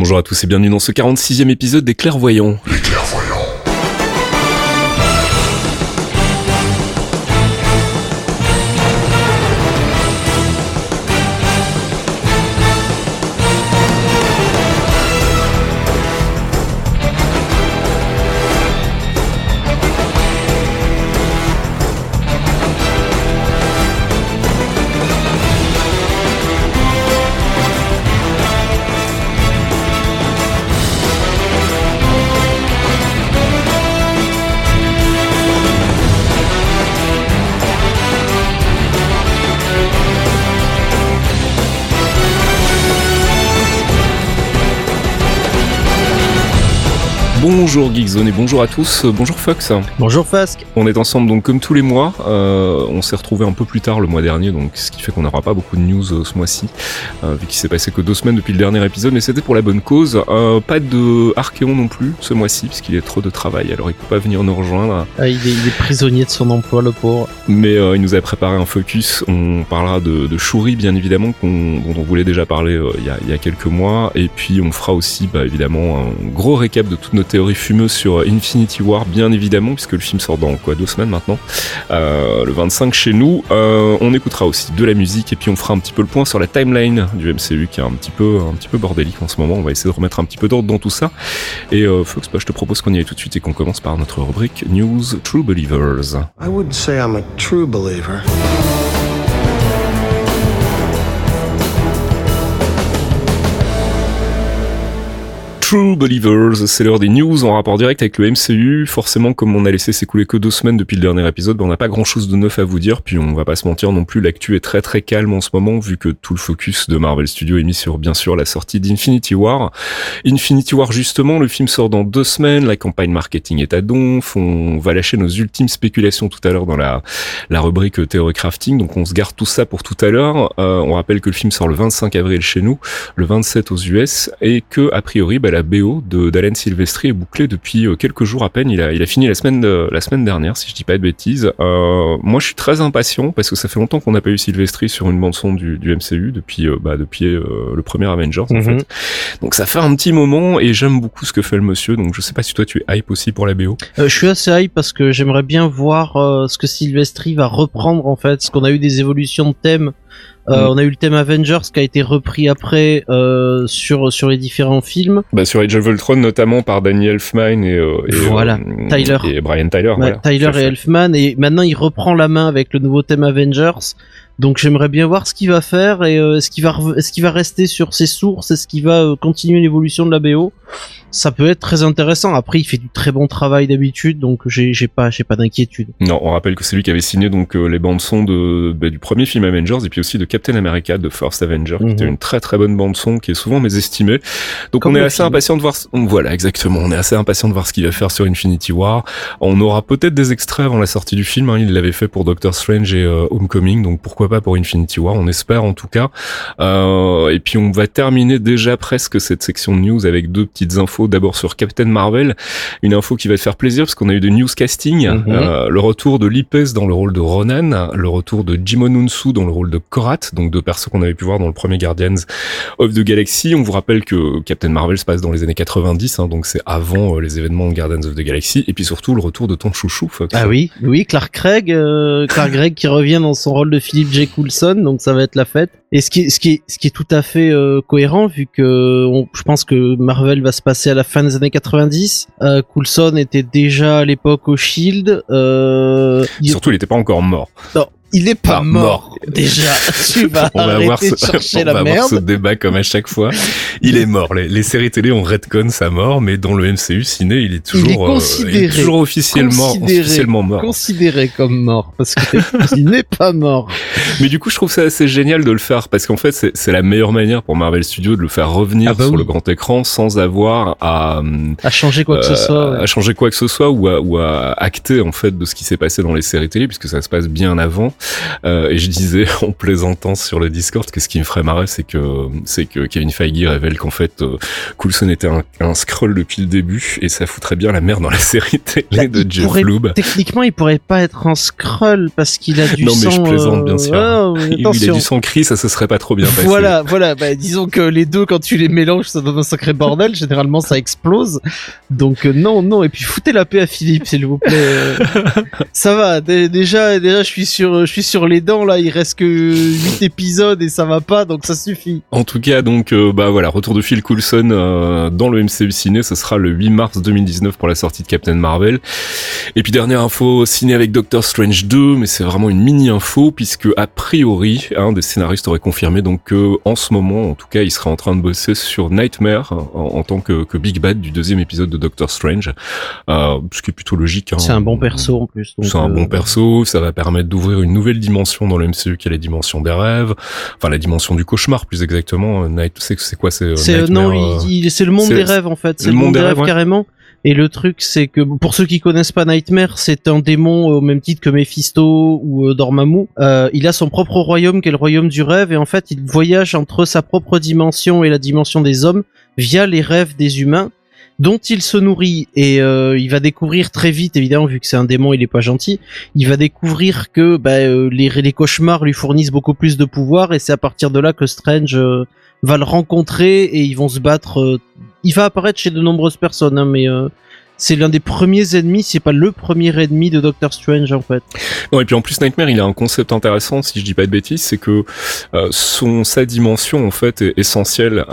Bonjour à tous et bienvenue dans ce 46e épisode des Clairvoyants. Bonjour Geekzone et bonjour à tous, bonjour Fox. Bonjour Fasque. On est ensemble donc comme tous les mois, euh, on s'est retrouvé un peu plus tard le mois dernier, donc ce qui fait qu'on n'aura pas beaucoup de news euh, ce mois-ci, euh, vu qu'il s'est passé que deux semaines depuis le dernier épisode, mais c'était pour la bonne cause. pas de Archeon non plus ce mois-ci, puisqu'il a trop de travail, alors il peut pas venir nous rejoindre. Ah, il, est, prisonnier de son emploi, le pauvre. Mais il nous a préparé un focus, on parlera de, de Shuri bien évidemment, dont on voulait déjà parler il y, a, il, y a, quelques mois, et puis on fera aussi bah, évidemment un gros récap de toutes nos théories fumeuse sur Infinity War, bien évidemment, puisque le film sort dans quoi deux semaines maintenant, euh, le 25 chez nous. Euh, on écoutera aussi de la musique et puis on fera un petit peu le point sur la timeline du MCU qui est un petit peu un petit peu bordélique en ce moment. On va essayer de remettre un petit peu d'ordre dans tout ça. Et euh, Fox, bah, je te propose qu'on y aille tout de suite et qu'on commence par notre rubrique News True Believers. True Believers, c'est l'heure des news en rapport direct avec le MCU. Forcément, comme on a laissé s'écouler que deux semaines depuis le dernier épisode, ben, on n'a pas grand chose de neuf à vous dire. Puis on va pas se mentir non plus, l'actu est très très calme en ce moment vu que tout le focus de Marvel Studios est mis sur bien sûr la sortie d'Infinity War. Infinity War justement, le film sort dans deux semaines, la campagne marketing est à donf, on va lâcher nos ultimes spéculations tout à l'heure dans la, la rubrique théorie crafting, donc on se garde tout ça pour tout à l'heure. Euh, on rappelle que le film sort le 25 avril chez nous, le 27 aux US, et que a priori, la BO de d'Alain Silvestri est bouclée depuis euh, quelques jours à peine. Il a, il a fini la semaine, de, la semaine dernière, si je dis pas de bêtises. Euh, moi, je suis très impatient parce que ça fait longtemps qu'on n'a pas eu Silvestri sur une bande son du, du MCU depuis, euh, bah, depuis euh, le premier Avengers en mhm. fait. Donc ça fait un petit moment et j'aime beaucoup ce que fait le monsieur. Donc je sais pas si toi tu es hype aussi pour la BO. je suis assez hype parce que j'aimerais bien voir ce que Silvestri va reprendre en fait, ce qu'on a eu des évolutions de thèmes euh, mm. On a eu le thème Avengers qui a été repris après euh, sur sur les différents films. Bah, sur Age of Ultron notamment par Danny Elfman et, euh, et voilà Tyler et Brian Tyler. Tyler et Elfman et maintenant il reprend la main avec le nouveau thème Avengers. Donc j'aimerais bien voir ce qu'il va faire et est-ce qu'il va est-ce qu'il va rester sur ses sources, est-ce qu'il va continuer l'évolution de la BO ça peut être très intéressant. Après, il fait du très bon travail d'habitude, donc j'ai pas j'ai pas d'inquiétude. Non, on rappelle que c'est lui qui avait signé donc euh, les bandes son de bah, du premier film Avengers et puis aussi de Captain America de First Avenger, qui était mhm. une très très bonne bande son qui est souvent mésestimée. Donc on est assez impatient de voir. Voilà, exactement. On est assez impatient de voir ce qu'il va faire sur Infinity War. On aura peut-être des extraits avant la sortie du film. Hein. Il l'avait fait pour Doctor Strange et euh, Homecoming, donc pourquoi pas pour Infinity War. On espère en tout cas. Euh, et puis on va terminer déjà presque cette section de news avec deux petites infos d'abord sur Captain Marvel, une info qui va te faire plaisir parce qu'on a eu de newscasting, euh, le retour de Lipes dans le rôle de Ronan, le retour de Jimon Unsu dans le rôle de Korat, donc deux persos qu'on avait pu voir dans le premier Guardians of the Galaxy. On vous rappelle que Captain Marvel se passe dans les années 90, hein, donc c'est avant euh, les événements de Guardians of the Galaxy, et puis surtout le retour de ton chouchou, Fox. Ah oui, oui, Clark Craig, euh, Clark Gregg qui revient dans son rôle de Philip J. Coulson, donc ça va être la fête. Et ce qui, ce qui, ce qui est tout à fait cohérent vu que je pense que Marvel va se passer à la fin des années 90. Euh, Coulson était déjà à l'époque au Shield. Euh, Surtout, il n'était pas encore mort. Non, il est pas, mort. Déjà, tu vas on va avoir ce, chercher on va avoir ce débat comme à chaque fois. Il est mort. Les, séries télé ont redcon sa mort, mais dans le MCU ciné, il est toujours, il est considéré, euh, il est toujours officiellement, officiellement mort. Considéré comme mort parce qu'il n'est pas mort. Mais du coup, je trouve ça assez génial de le faire parce qu'en fait, c'est la meilleure manière pour Marvel Studios de le faire revenir ah bah sur le grand écran sans avoir à à changer quoi que ce soit, à changer quoi que ce soit ou à, ou à acter en fait de ce qui s'est passé dans les séries télé puisque ça se passe bien avant. Et je disais en plaisantant sur le Discord que ce qui me ferait marrer, c'est que c'est que Kevin Feige révèle qu'en fait Coulson était un, un, scroll depuis le début et ça foutrait bien la merde dans la série télé bah, de Jeff pourrait, Loeb. Techniquement, il pourrait pas être un scroll parce qu'il a du non, sang. Non mais je plaisante bien sûr. il, a du sang gris, ça se serait pas trop bien passé. Voilà, voilà. Bah, disons que les deux, quand tu les mélanges, ça donne un sacré bordel. Généralement, ça explose. Donc non, non. Et puis foutez la paix à Philippe, s'il vous plaît. ça va. déjà, déjà, je suis sur, je suis sur les dents là. Il reste que 8 épisodes et ça va pas, donc ça suffit. En tout cas, donc euh, bah voilà, retour de Phil Coulson euh, dans le MCU ciné, ce sera le 8 mars 2019 pour la sortie de Captain Marvel. Et puis dernière info ciné avec Doctor Strange 2, mais c'est vraiment une mini info puisque a priori, un des scénaristes aurait confirmé donc que en ce moment, en tout cas, il serait en train de bosser sur Nightmare en, tant que, que, Big Bad du deuxième épisode de Doctor Strange, euh, ce qui est plutôt logique. Hein. C'est un bon perso en plus. C'est un bon perso, ça va permettre d'ouvrir une nouvelle dimension dans le MCU qui est la dimension des rêves, enfin la dimension du cauchemar plus exactement. Night, c'est quoi c'est non, c'est le monde des rêves en fait. C'est le, monde des rêves, carrément. Et le truc, c'est que pour ceux qui connaissent pas Nightmare, c'est un démon au même titre que Mephisto ou euh, Dormammu. Euh, il a son propre royaume, qui est le royaume du rêve, et en fait, il voyage entre sa propre dimension et la dimension des hommes via les rêves des humains dont il se nourrit et euh, il va découvrir très vite évidemment vu que c'est un démon il est pas gentil il va découvrir que bah, euh, les, les cauchemars lui fournissent beaucoup plus de pouvoir et c'est à partir de là que Strange va le rencontrer et ils vont se battre. Euh, il va apparaître chez de nombreuses personnes, hein, mais euh, c'est l'un des premiers ennemis, c'est pas le premier ennemi de Doctor Strange en fait. Non et puis en plus Nightmare, il a un concept intéressant si je dis pas de bêtises, c'est que euh, son sa dimension en fait est essentielle.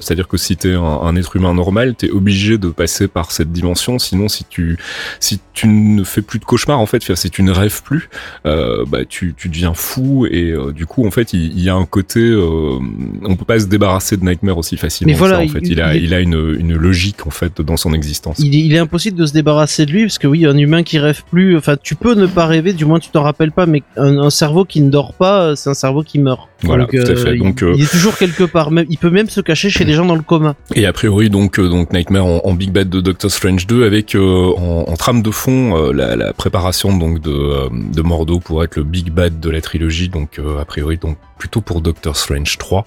C'est-à-dire que si t'es un, un être humain normal, t'es obligé de passer par cette dimension. Sinon, si tu si tu ne fais plus de cauchemars en fait, si tu ne rêves plus, euh, bah tu tu deviens fou et euh, du coup en fait il, y a un côté, euh, on peut pas se débarrasser de Nightmare aussi facilement. Mais voilà, en fait, il, a il, a une une logique en fait dans son existence. Il, il impossible de se débarrasser de lui parce que oui, un humain qui rêve plus, enfin tu peux ne pas rêver, du moins tu t'en rappelles pas, mais un, cerveau qui ne dort pas, euh, c'est un cerveau qui meurt. Voilà, tout à fait. Euh, donc, il, euh, est toujours quelque part. Même, il peut même se cacher chez des gens dans le coma. Et a priori, donc, donc Nightmare en, Big Bad de Doctor Strange 2 avec en, en, trame de fond la, la, préparation donc de, de Mordo pour être le Big Bad de la trilogie. Donc a priori, donc plutôt pour Doctor Strange 3.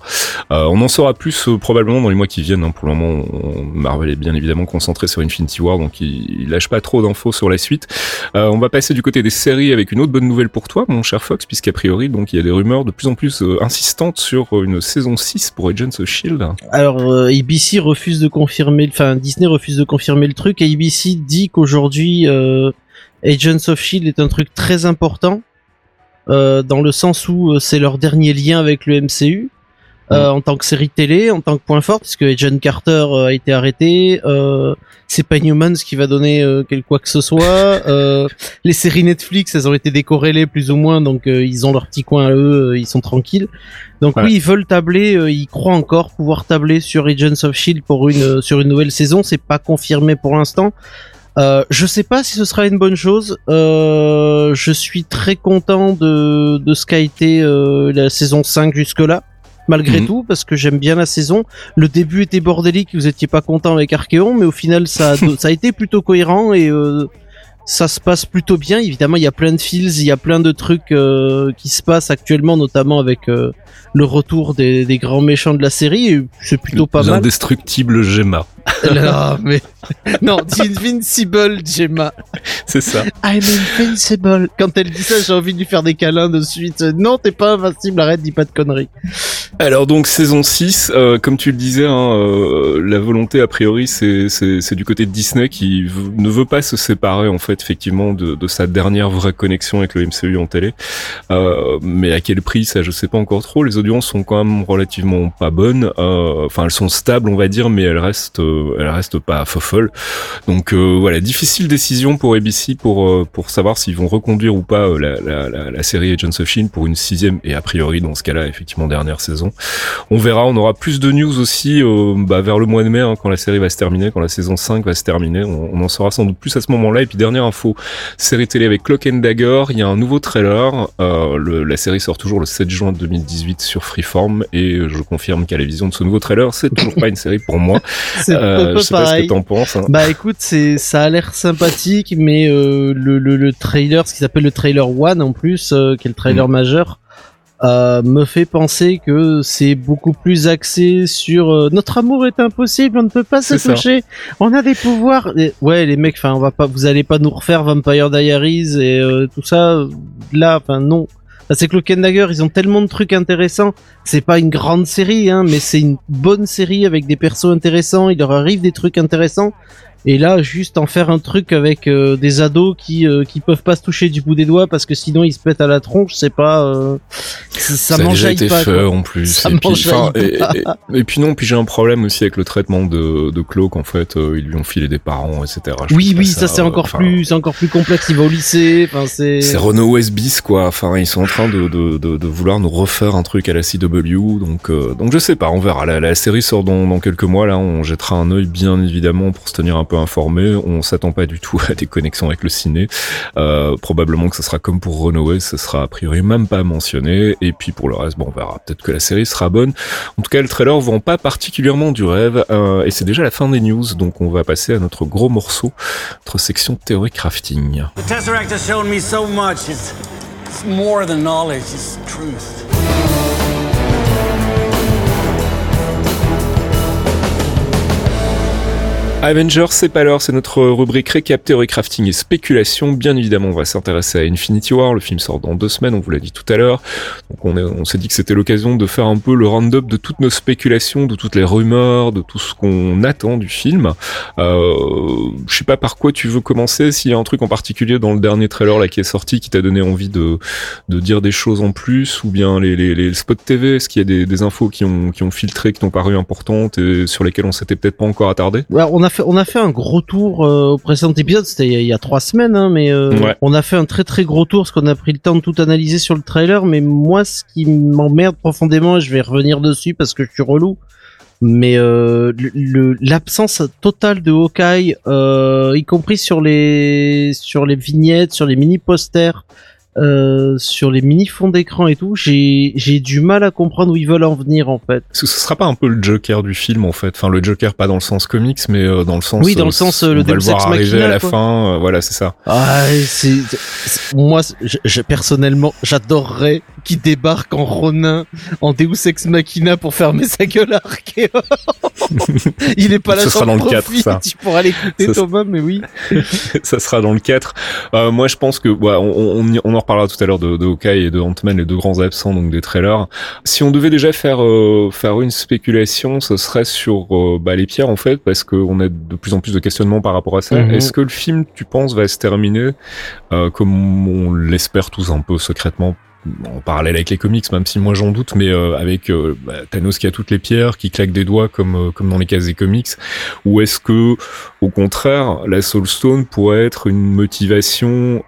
on en saura plus probablement dans les mois qui viennent. Hein. Pour le moment, Marvel est bien évidemment concentré sur Infinity War, donc il, lâche pas trop d'infos sur la suite. Euh, on va passer du côté des séries avec une autre bonne nouvelle pour toi, mon cher Fox, puisqu'a priori, donc il y a des rumeurs de plus en plus euh, insistantes sur une saison 6 pour Agents of Shield. Alors euh, ABC refuse de confirmer, enfin Disney refuse de confirmer le truc. Et ABC dit qu'aujourd'hui Agents of Shield est un truc très important. dans le sens où c'est leur dernier lien avec le MCU. Euh, en tant que série télé, en tant que point fort, puisque John Carter euh, a été arrêté. Euh, c'est pas Newmans qui va donner quelque quoi que ce soit. les séries Netflix, elles ont été décorrélées plus ou moins, donc ils ont leur petit coin à eux, ils sont tranquilles. Donc oui, ils veulent tabler, ils croient encore pouvoir tabler sur Agents of Shield pour une sur une nouvelle saison. C'est pas confirmé pour l'instant. Euh, je sais pas si ce sera une bonne chose. Euh, je suis très content de, de ce qu'a été la saison 5 jusque-là malgré mhm. tout parce que j'aime bien la saison. Le début était bordélique, vous étiez pas content avec Archeon, mais au final ça a, ça a été plutôt cohérent et euh, ça se passe plutôt bien. Évidemment, il y a plein de feels, il y a plein de trucs euh, qui se passent actuellement, notamment avec euh, le retour des, des, grands méchants de la série. C'est plutôt pas mal. L'indestructible Gemma. non, mais non, Invincible Gemma. C'est ça. I'm invincible. Quand elle dit ça, j'ai envie de lui faire des câlins de suite. Non, t'es pas invincible. Arrête, dis pas de conneries. Alors donc saison 6, euh, comme tu le disais, hein, euh, la volonté a priori c'est du côté de Disney qui ne veut pas se séparer en fait effectivement de, de sa dernière vraie connexion avec le MCU en télé. Euh, mais à quel prix ça je sais pas encore trop. Les audiences sont quand même relativement pas bonnes. Enfin elles sont stables on va dire, mais elles restent elles restent pas fofolles. Donc voilà difficile décision pour ABC pour pour savoir s'ils vont reconduire ou pas la, la, la, série Agents of Shield pour une sixième et a priori dans ce cas-là effectivement dernière saison. On verra, on aura plus de news aussi euh, bah, vers le mois de mai hein, quand la série va se terminer, quand la saison 5 va se terminer. On, en saura sans doute plus à ce moment-là. Et puis dernière info, série télé avec Clock and Dagger, il y a un nouveau trailer. Euh, la série sort toujours le 7 juin 2018 sur Freeform et je confirme qu'à la vision de ce nouveau trailer, c'est toujours pas une série pour moi. euh, je sais pas ce que t'en penses. Hein. Bah écoute, c'est ça a l'air sympathique, mais euh, le, le, le, trailer, ce qui s'appelle le trailer one en plus, euh, qui est le trailer mm. majeur, euh, me fait penser que c'est beaucoup plus axé sur euh, notre amour est impossible, on ne peut pas se toucher, on a des pouvoirs. ouais, les mecs, enfin, on va pas, vous allez pas nous refaire Vampire Diaries et tout ça. Là, enfin, non. C'est que le Dagger, ils ont tellement de trucs intéressants. C'est pas une grande série, hein, mais c'est une bonne série avec des persos intéressants. Il leur arrive des trucs intéressants. Et là, juste en faire un truc avec euh, des ados qui euh, qui peuvent pas se toucher du bout des doigts parce que sinon ils se pètent à la tronche, c'est pas euh, ça, ça a déjà été fait en plus. et, puis, et, puis non, puis j'ai un problème aussi avec le traitement de de Cloak en fait, ils lui ont filé des parents, etc. oui, oui, ça, c'est encore plus, c'est encore plus complexe. Il va au lycée, enfin c'est. C'est Renault Westbis quoi. Enfin, ils sont en train de, de de, de vouloir nous refaire un truc à la CW, donc donc je sais pas, on verra. La, la série sort dans dans quelques mois là, on jettera un œil bien évidemment pour se tenir un peu informé. On s'attend pas du tout à des connexions avec le ciné. Euh, probablement que ce sera comme pour Runaway, ce sera a priori même pas mentionné. Et puis pour le reste, bon, on verra. Peut-être que la série sera bonne. En tout cas, le trailer vend pas particulièrement du rêve. Euh, et c'est déjà la fin des news, donc on va passer à notre gros morceau, notre section théorie crafting. Tesseract has shown me so much. It's, it's more than knowledge, it's truth. Avengers, c'est pas l'heure, c'est notre rubrique récap, théorie crafting et spéculation. Bien évidemment, on va s'intéresser à Infinity War. Le film sort dans deux semaines, on vous l'a dit tout à l'heure. Donc on, s'est dit que c'était l'occasion de faire un peu le round-up de toutes nos spéculations, de toutes les rumeurs, de tout ce qu'on attend du film. Euh, je sais pas par quoi tu veux commencer, s'il y a un truc en particulier dans le dernier trailer là qui est sorti qui t'a donné envie de, de dire des choses en plus, ou bien les, les, les spots TV, est-ce qu'il y a des, des, infos qui ont, qui ont filtré, qui t'ont paru importantes et sur lesquelles on s'était peut-être pas encore attardé? On a on a fait un gros tour euh, au précédent épisode, c'était il, y a trois semaines, hein, mais euh, on a fait un très très gros tour parce qu'on a pris le temps de tout analyser sur le trailer. Mais moi, ce qui m'emmerde profondément, et je vais revenir dessus parce que je suis relou, mais euh, l'absence totale de Hawkeye, y compris sur les sur les vignettes, sur les mini posters, euh, sur les mini fonds d'écran et tout, j'ai j'ai du mal à comprendre où ils veulent en venir en fait. Ce, ce sera pas un peu le Joker du film en fait, enfin le Joker pas dans le sens comics mais euh, dans le sens oui dans le euh, sens le Deus Ex Machina à la fin, voilà c'est ça. Ah, c'est moi je, personnellement j'adorerais qu'il débarque en Ronin en Deus Ex Machina pour fermer sa gueule à Il est pas là. Ce sera dans le 4 ça. Tu pourras l'écouter Thomas mais oui. ça sera dans le 4. moi je pense que ouais, on, on, on en reparlera tout à l'heure de, de Hawkeye et de Ant-Man, les deux grands absents donc des trailers. Si on devait déjà faire euh, faire une spéculation, ce serait sur euh, bah, les pierres en fait, parce qu'on a de plus en plus de questionnements par rapport à ça. Mhm. Est-ce que le film, tu penses, va se terminer euh, comme on l'espère tous un peu secrètement en parallèle avec les comics, même si moi j'en doute, mais euh, avec euh, bah, Thanos qui a toutes les pierres, qui claque des doigts comme euh, comme dans les cases des comics, ou est-ce que au contraire la Soul Stone pourrait être une motivation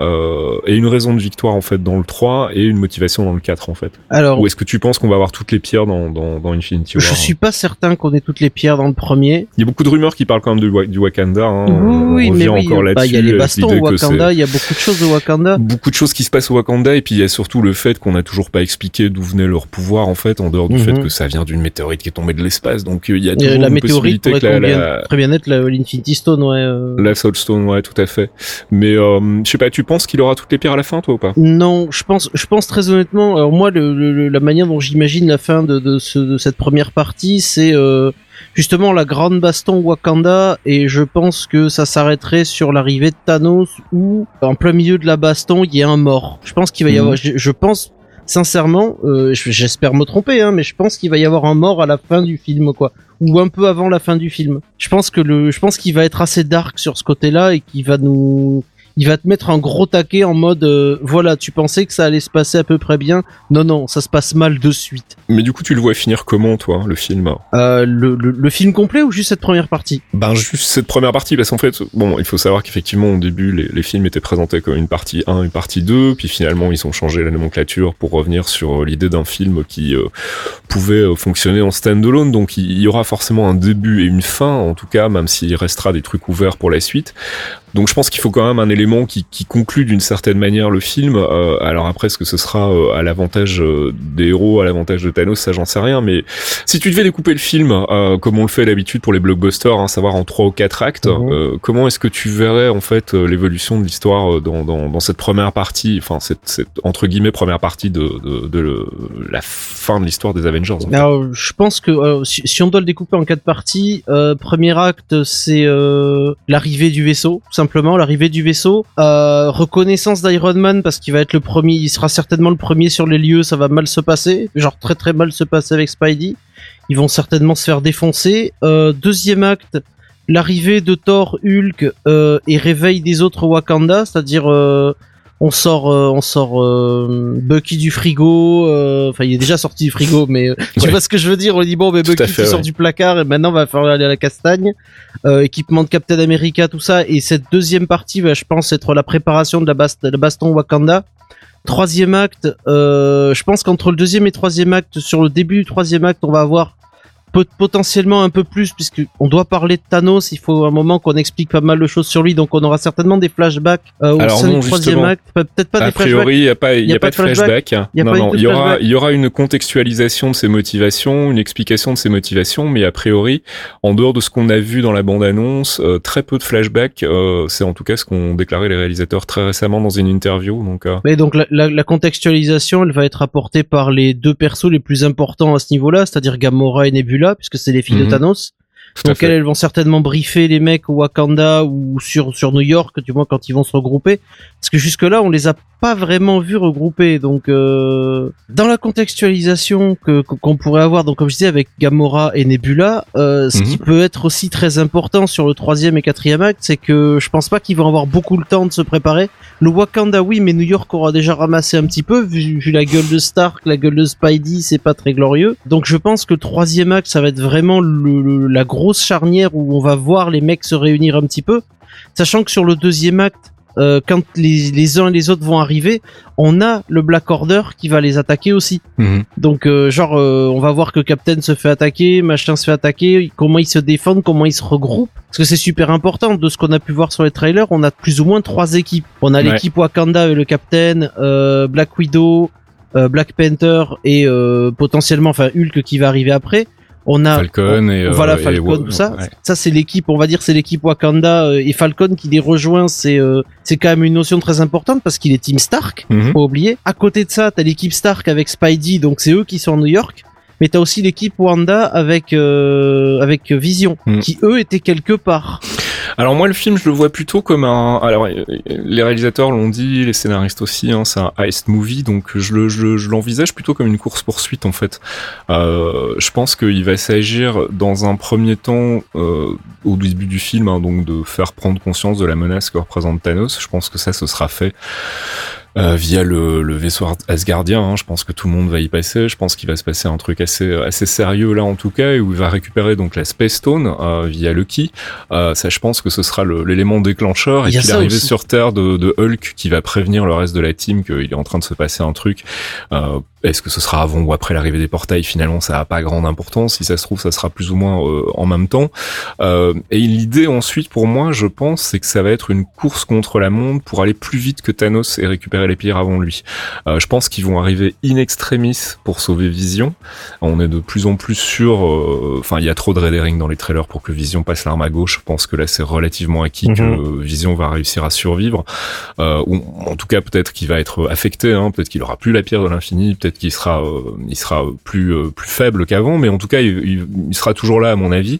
et une raison de victoire en fait dans le 3 et une motivation dans le 4 en fait? Alors, ou est-ce que tu penses qu'on va avoir toutes les pierres dans dans, dans Infinity War Je suis pas certain qu'on ait toutes les pierres dans le premier. Il y a beaucoup de rumeurs qui parlent quand même du, du Wakanda. Hein. Oui, mais oui. encore bah, il y a les bastons au Wakanda, il y a beaucoup de choses au Wakanda. Beaucoup de choses qui se passent au Wakanda et puis il y a surtout le fait fait qu'on n'a toujours pas expliqué d'où venait leur pouvoir en fait, en dehors du fait mhm. que ça vient d'une météorite qui est tombée de l'espace. Donc euh, il y a toujours la une météorite possibilité que la, très bien être l'Infinity Stone, ouais. Euh. La Soul Stone, ouais, tout à fait. Mais euh, je sais pas, tu penses qu'il aura toutes les pierres à la fin, toi ou pas? Non, je pense, je pense très honnêtement. Alors moi, le, la manière dont j'imagine la fin de, de, ce, de, cette première partie, c'est justement la grande baston Wakanda et je pense que ça s'arrêterait sur l'arrivée de Thanos où en plein milieu de la baston il y a un mort. Je pense qu'il va y mhm. avoir, je, pense sincèrement, euh, j'espère me tromper, hein, mais je pense qu'il va y avoir un mort à la fin du film, quoi, ou un peu avant la fin du film. Je pense que le, je pense qu'il va être assez dark sur ce côté-là et qu'il va nous, il va te mettre un gros taquet en mode, euh, voilà, tu pensais que ça allait se passer à peu près bien, non non, ça se passe mal de suite. Mais du coup, tu le vois finir comment, toi, le film? Euh, le, le, le, film complet ou juste cette première partie? Ben juste cette première partie, parce qu'en fait, bon, il faut savoir qu'effectivement au début, les, les, films étaient présentés comme une partie 1, une partie 2, puis finalement ils ont changé la nomenclature pour revenir sur euh, l'idée d'un film qui euh, pouvait euh, fonctionner en standalone. Donc il y aura forcément un début et une fin, en tout cas, même s'il restera des trucs ouverts pour la suite. Donc je pense qu'il faut quand même un élément qui, qui conclut d'une certaine manière le film. Euh, alors après, est-ce que ce sera euh, à l'avantage des héros, à l'avantage de Thanos, ça j'en sais rien. Mais si tu devais découper le film, euh, comme on le fait d'habitude pour les blockbusters, hein, savoir en trois ou quatre actes, mhm. comment est-ce que tu verrais en fait l'évolution de l'histoire dans, dans, dans, cette première partie, enfin cette, cette, entre guillemets première partie de, de, de la fin de l'histoire des Avengers Alors je pense que si, si, on doit le découper en quatre parties, premier acte c'est l'arrivée du vaisseau, simplement l'arrivée du vaisseau. Euh, reconnaissance d'Iron Man parce qu'il va être le premier, il sera certainement le premier sur les lieux, ça va mal se passer, genre très très mal se passer avec Spidey. Ils vont certainement se faire défoncer. Euh, deuxième acte, l'arrivée de Thor, Hulk euh, et réveil des autres Wakanda, c'est-à-dire euh, on sort on sort Bucky du frigo enfin il est déjà sorti du frigo mais tu vois ce que je veux dire on dit bon mais Bucky fait, sort du placard et maintenant va falloir aller à la castagne. Équipement de Captain America tout ça. Et cette deuxième partie va je pense être la préparation de la, de la baston Wakanda troisième acte je pense qu'entre le deuxième et troisième acte sur le début du troisième acte on va avoir potentiellement un peu plus puisque on doit parler de Thanos. Il faut un moment qu'on explique pas mal de choses sur lui, donc on aura certainement des flashbacks euh, au sein du troisième acte. Peut-être pas a des priori, il n'y a pas, il y, a, pas de flashback. non, non, il y aura, il y aura une contextualisation de ses motivations, une explication de ses motivations, mais a priori, en dehors de ce qu'on a vu dans la bande-annonce, euh, très peu de flashbacks. Euh, c'est en tout cas ce qu'ont déclaré les réalisateurs très récemment dans une interview. Donc, mais donc la, la, la, contextualisation, elle va être apportée par les deux persos les plus importants à ce niveau-là, c'est-à-dire Gamora et Nebula puisque c'est les filles de mhm. Thanos. Donc elles, vont certainement briefer les mecs au Wakanda ou sur sur New York, du moins quand ils vont se regrouper, parce que jusque là on les a pas vraiment vus regrouper. Donc euh, dans la contextualisation que qu'on pourrait avoir, donc comme je disais avec Gamora et Nebula, euh, ce qui mhm. peut être aussi très important sur le troisième et quatrième acte, c'est que je pense pas qu'ils vont avoir beaucoup le temps de se préparer. Le Wakanda oui, mais New York aura déjà ramassé un petit peu vu, vu la gueule de Stark, la gueule de Spidey, c'est pas très glorieux. Donc je pense que le troisième acte ça va être vraiment le, la grosse grosse charnière où on va voir les mecs se réunir un petit peu, sachant que sur le deuxième acte, euh, quand les, les, uns et les autres vont arriver, on a le Black Order qui va les attaquer aussi. Mhm. Donc euh, genre euh, on va voir que Captain se fait attaquer, machin se fait attaquer, comment ils se défendent, comment ils se regroupent. Parce que c'est super important de ce qu'on a pu voir sur les trailers, on a plus ou moins trois équipes. On a l'équipe Wakanda avec le Captain, Black Widow, Black Panther et potentiellement enfin Hulk qui va arriver après on a Falcon et voilà euh, Falcon tout ça ça c'est l'équipe on va dire c'est l'équipe Wakanda euh, et Falcon qui les rejoint c'est euh, c'est quand même une notion très importante parce qu'il est Team Stark mm faut oublier. À côté de ça t'as l'équipe Stark avec Spidey donc c'est eux qui sont à New York mais t'as aussi l'équipe Wanda avec avec Vision mhm. qui eux étaient quelque part alors moi le film je le vois plutôt comme un alors les réalisateurs l'ont dit les scénaristes aussi hein, c'est un heist movie donc je le je, l'envisage plutôt comme une course poursuite en fait. Euh, je pense qu'il va s'agir dans un premier temps euh, au début du film hein, donc de faire prendre conscience de la menace que représente Thanos. Je pense que ça ce sera fait euh, via le, le, vaisseau Asgardien. Hein. Je pense que tout le monde va y passer. Je pense qu'il va se passer un truc assez assez sérieux là en tout cas, où il va récupérer donc la Space Stone euh, via Lucky. Euh, ça, je pense que ce sera l'élément déclencheur. Et puis l'arrivée sur Terre de, de, Hulk qui va prévenir le reste de la team qu'il est en train de se passer un truc. Euh, est-ce que ce sera avant ou après l'arrivée des portails Finalement, ça n'a pas grande importance. Si ça se trouve, ça sera plus ou moins euh, en même temps. Euh, et l'idée ensuite, pour moi, je pense, c'est que ça va être une course contre la montre pour aller plus vite que Thanos et récupérer les pierres avant lui. Euh, je pense qu'ils vont arriver in extremis pour sauver Vision. On est de plus en plus sûr. Euh, enfin, il y a trop de red dans les trailers pour que Vision passe l'arme à gauche. Je pense que là, c'est relativement acquis que mhm. Vision va réussir à survivre. ou en tout cas, peut-être qu'il va être affecté. Hein. Peut-être qu'il aura plus la pierre de l'infini. Peut-être qui sera, euh, il sera plus euh, plus faible qu'avant, mais en tout cas, il, sera toujours là à mon avis.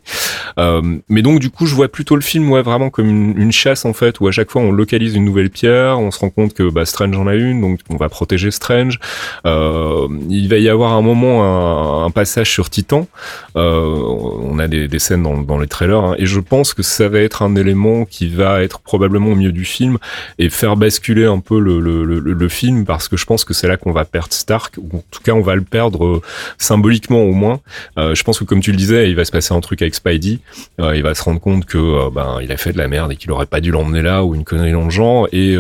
Euh, mais donc du coup, je vois plutôt le film ouais vraiment comme une, chasse en fait, où à chaque fois on localise une nouvelle pierre, on se rend compte que bah, Strange en a une, donc on va protéger Strange. il va y avoir un moment un, passage sur Titan. on a des, scènes dans, les trailers, hein, et je pense que ça va être un élément qui va être probablement au milieu du film et faire basculer un peu le, le, le film parce que je pense que c'est là qu'on va perdre Stark en tout cas on va le perdre symboliquement au moins. je pense que comme tu le disais, il va se passer un truc avec Spidey. il va se rendre compte que ben il a fait de la merde et qu'il aurait pas dû l'emmener là ou une connerie dans le genre. Et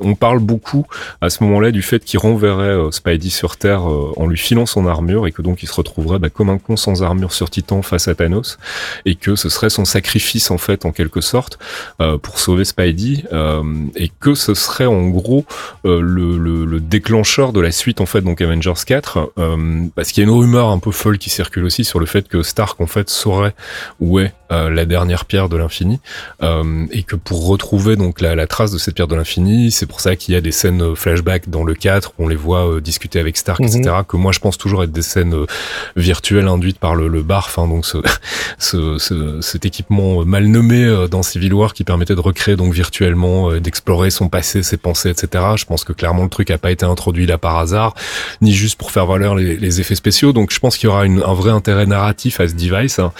on parle beaucoup à ce moment-là du fait qu'il renverrait Spidey sur Terre en lui filant son armure et que donc il se retrouverait bah, comme un con sans armure sur Titan face à Thanos et que ce serait son sacrifice en fait en quelque sorte euh, pour sauver Spidey euh, et que ce serait en gros euh, le, le, déclencheur de la suite en fait donc Avengers 4 parce qu'il y a une rumeur un peu folle qui circule aussi sur le fait que Stark en fait saurait où est la dernière pierre de l'infini et que pour retrouver donc la, la trace de cette pierre de l'infini c'est pour ça qu'il y a des scènes flashback dans le 4 on les voit discuter avec Stark etc mhm. que moi je pense toujours être des scènes virtuelles induites par le, le barf hein, donc ce, ce, ce, cet équipement mal nommé dans Civil War qui permettait de recréer donc virtuellement, euh, d'explorer son passé, ses pensées, etc. Je pense que clairement le truc a pas été introduit là par hasard, ni juste pour faire valoir les, les effets spéciaux. Donc je pense qu'il y aura une, un vrai intérêt narratif à ce device. Hein.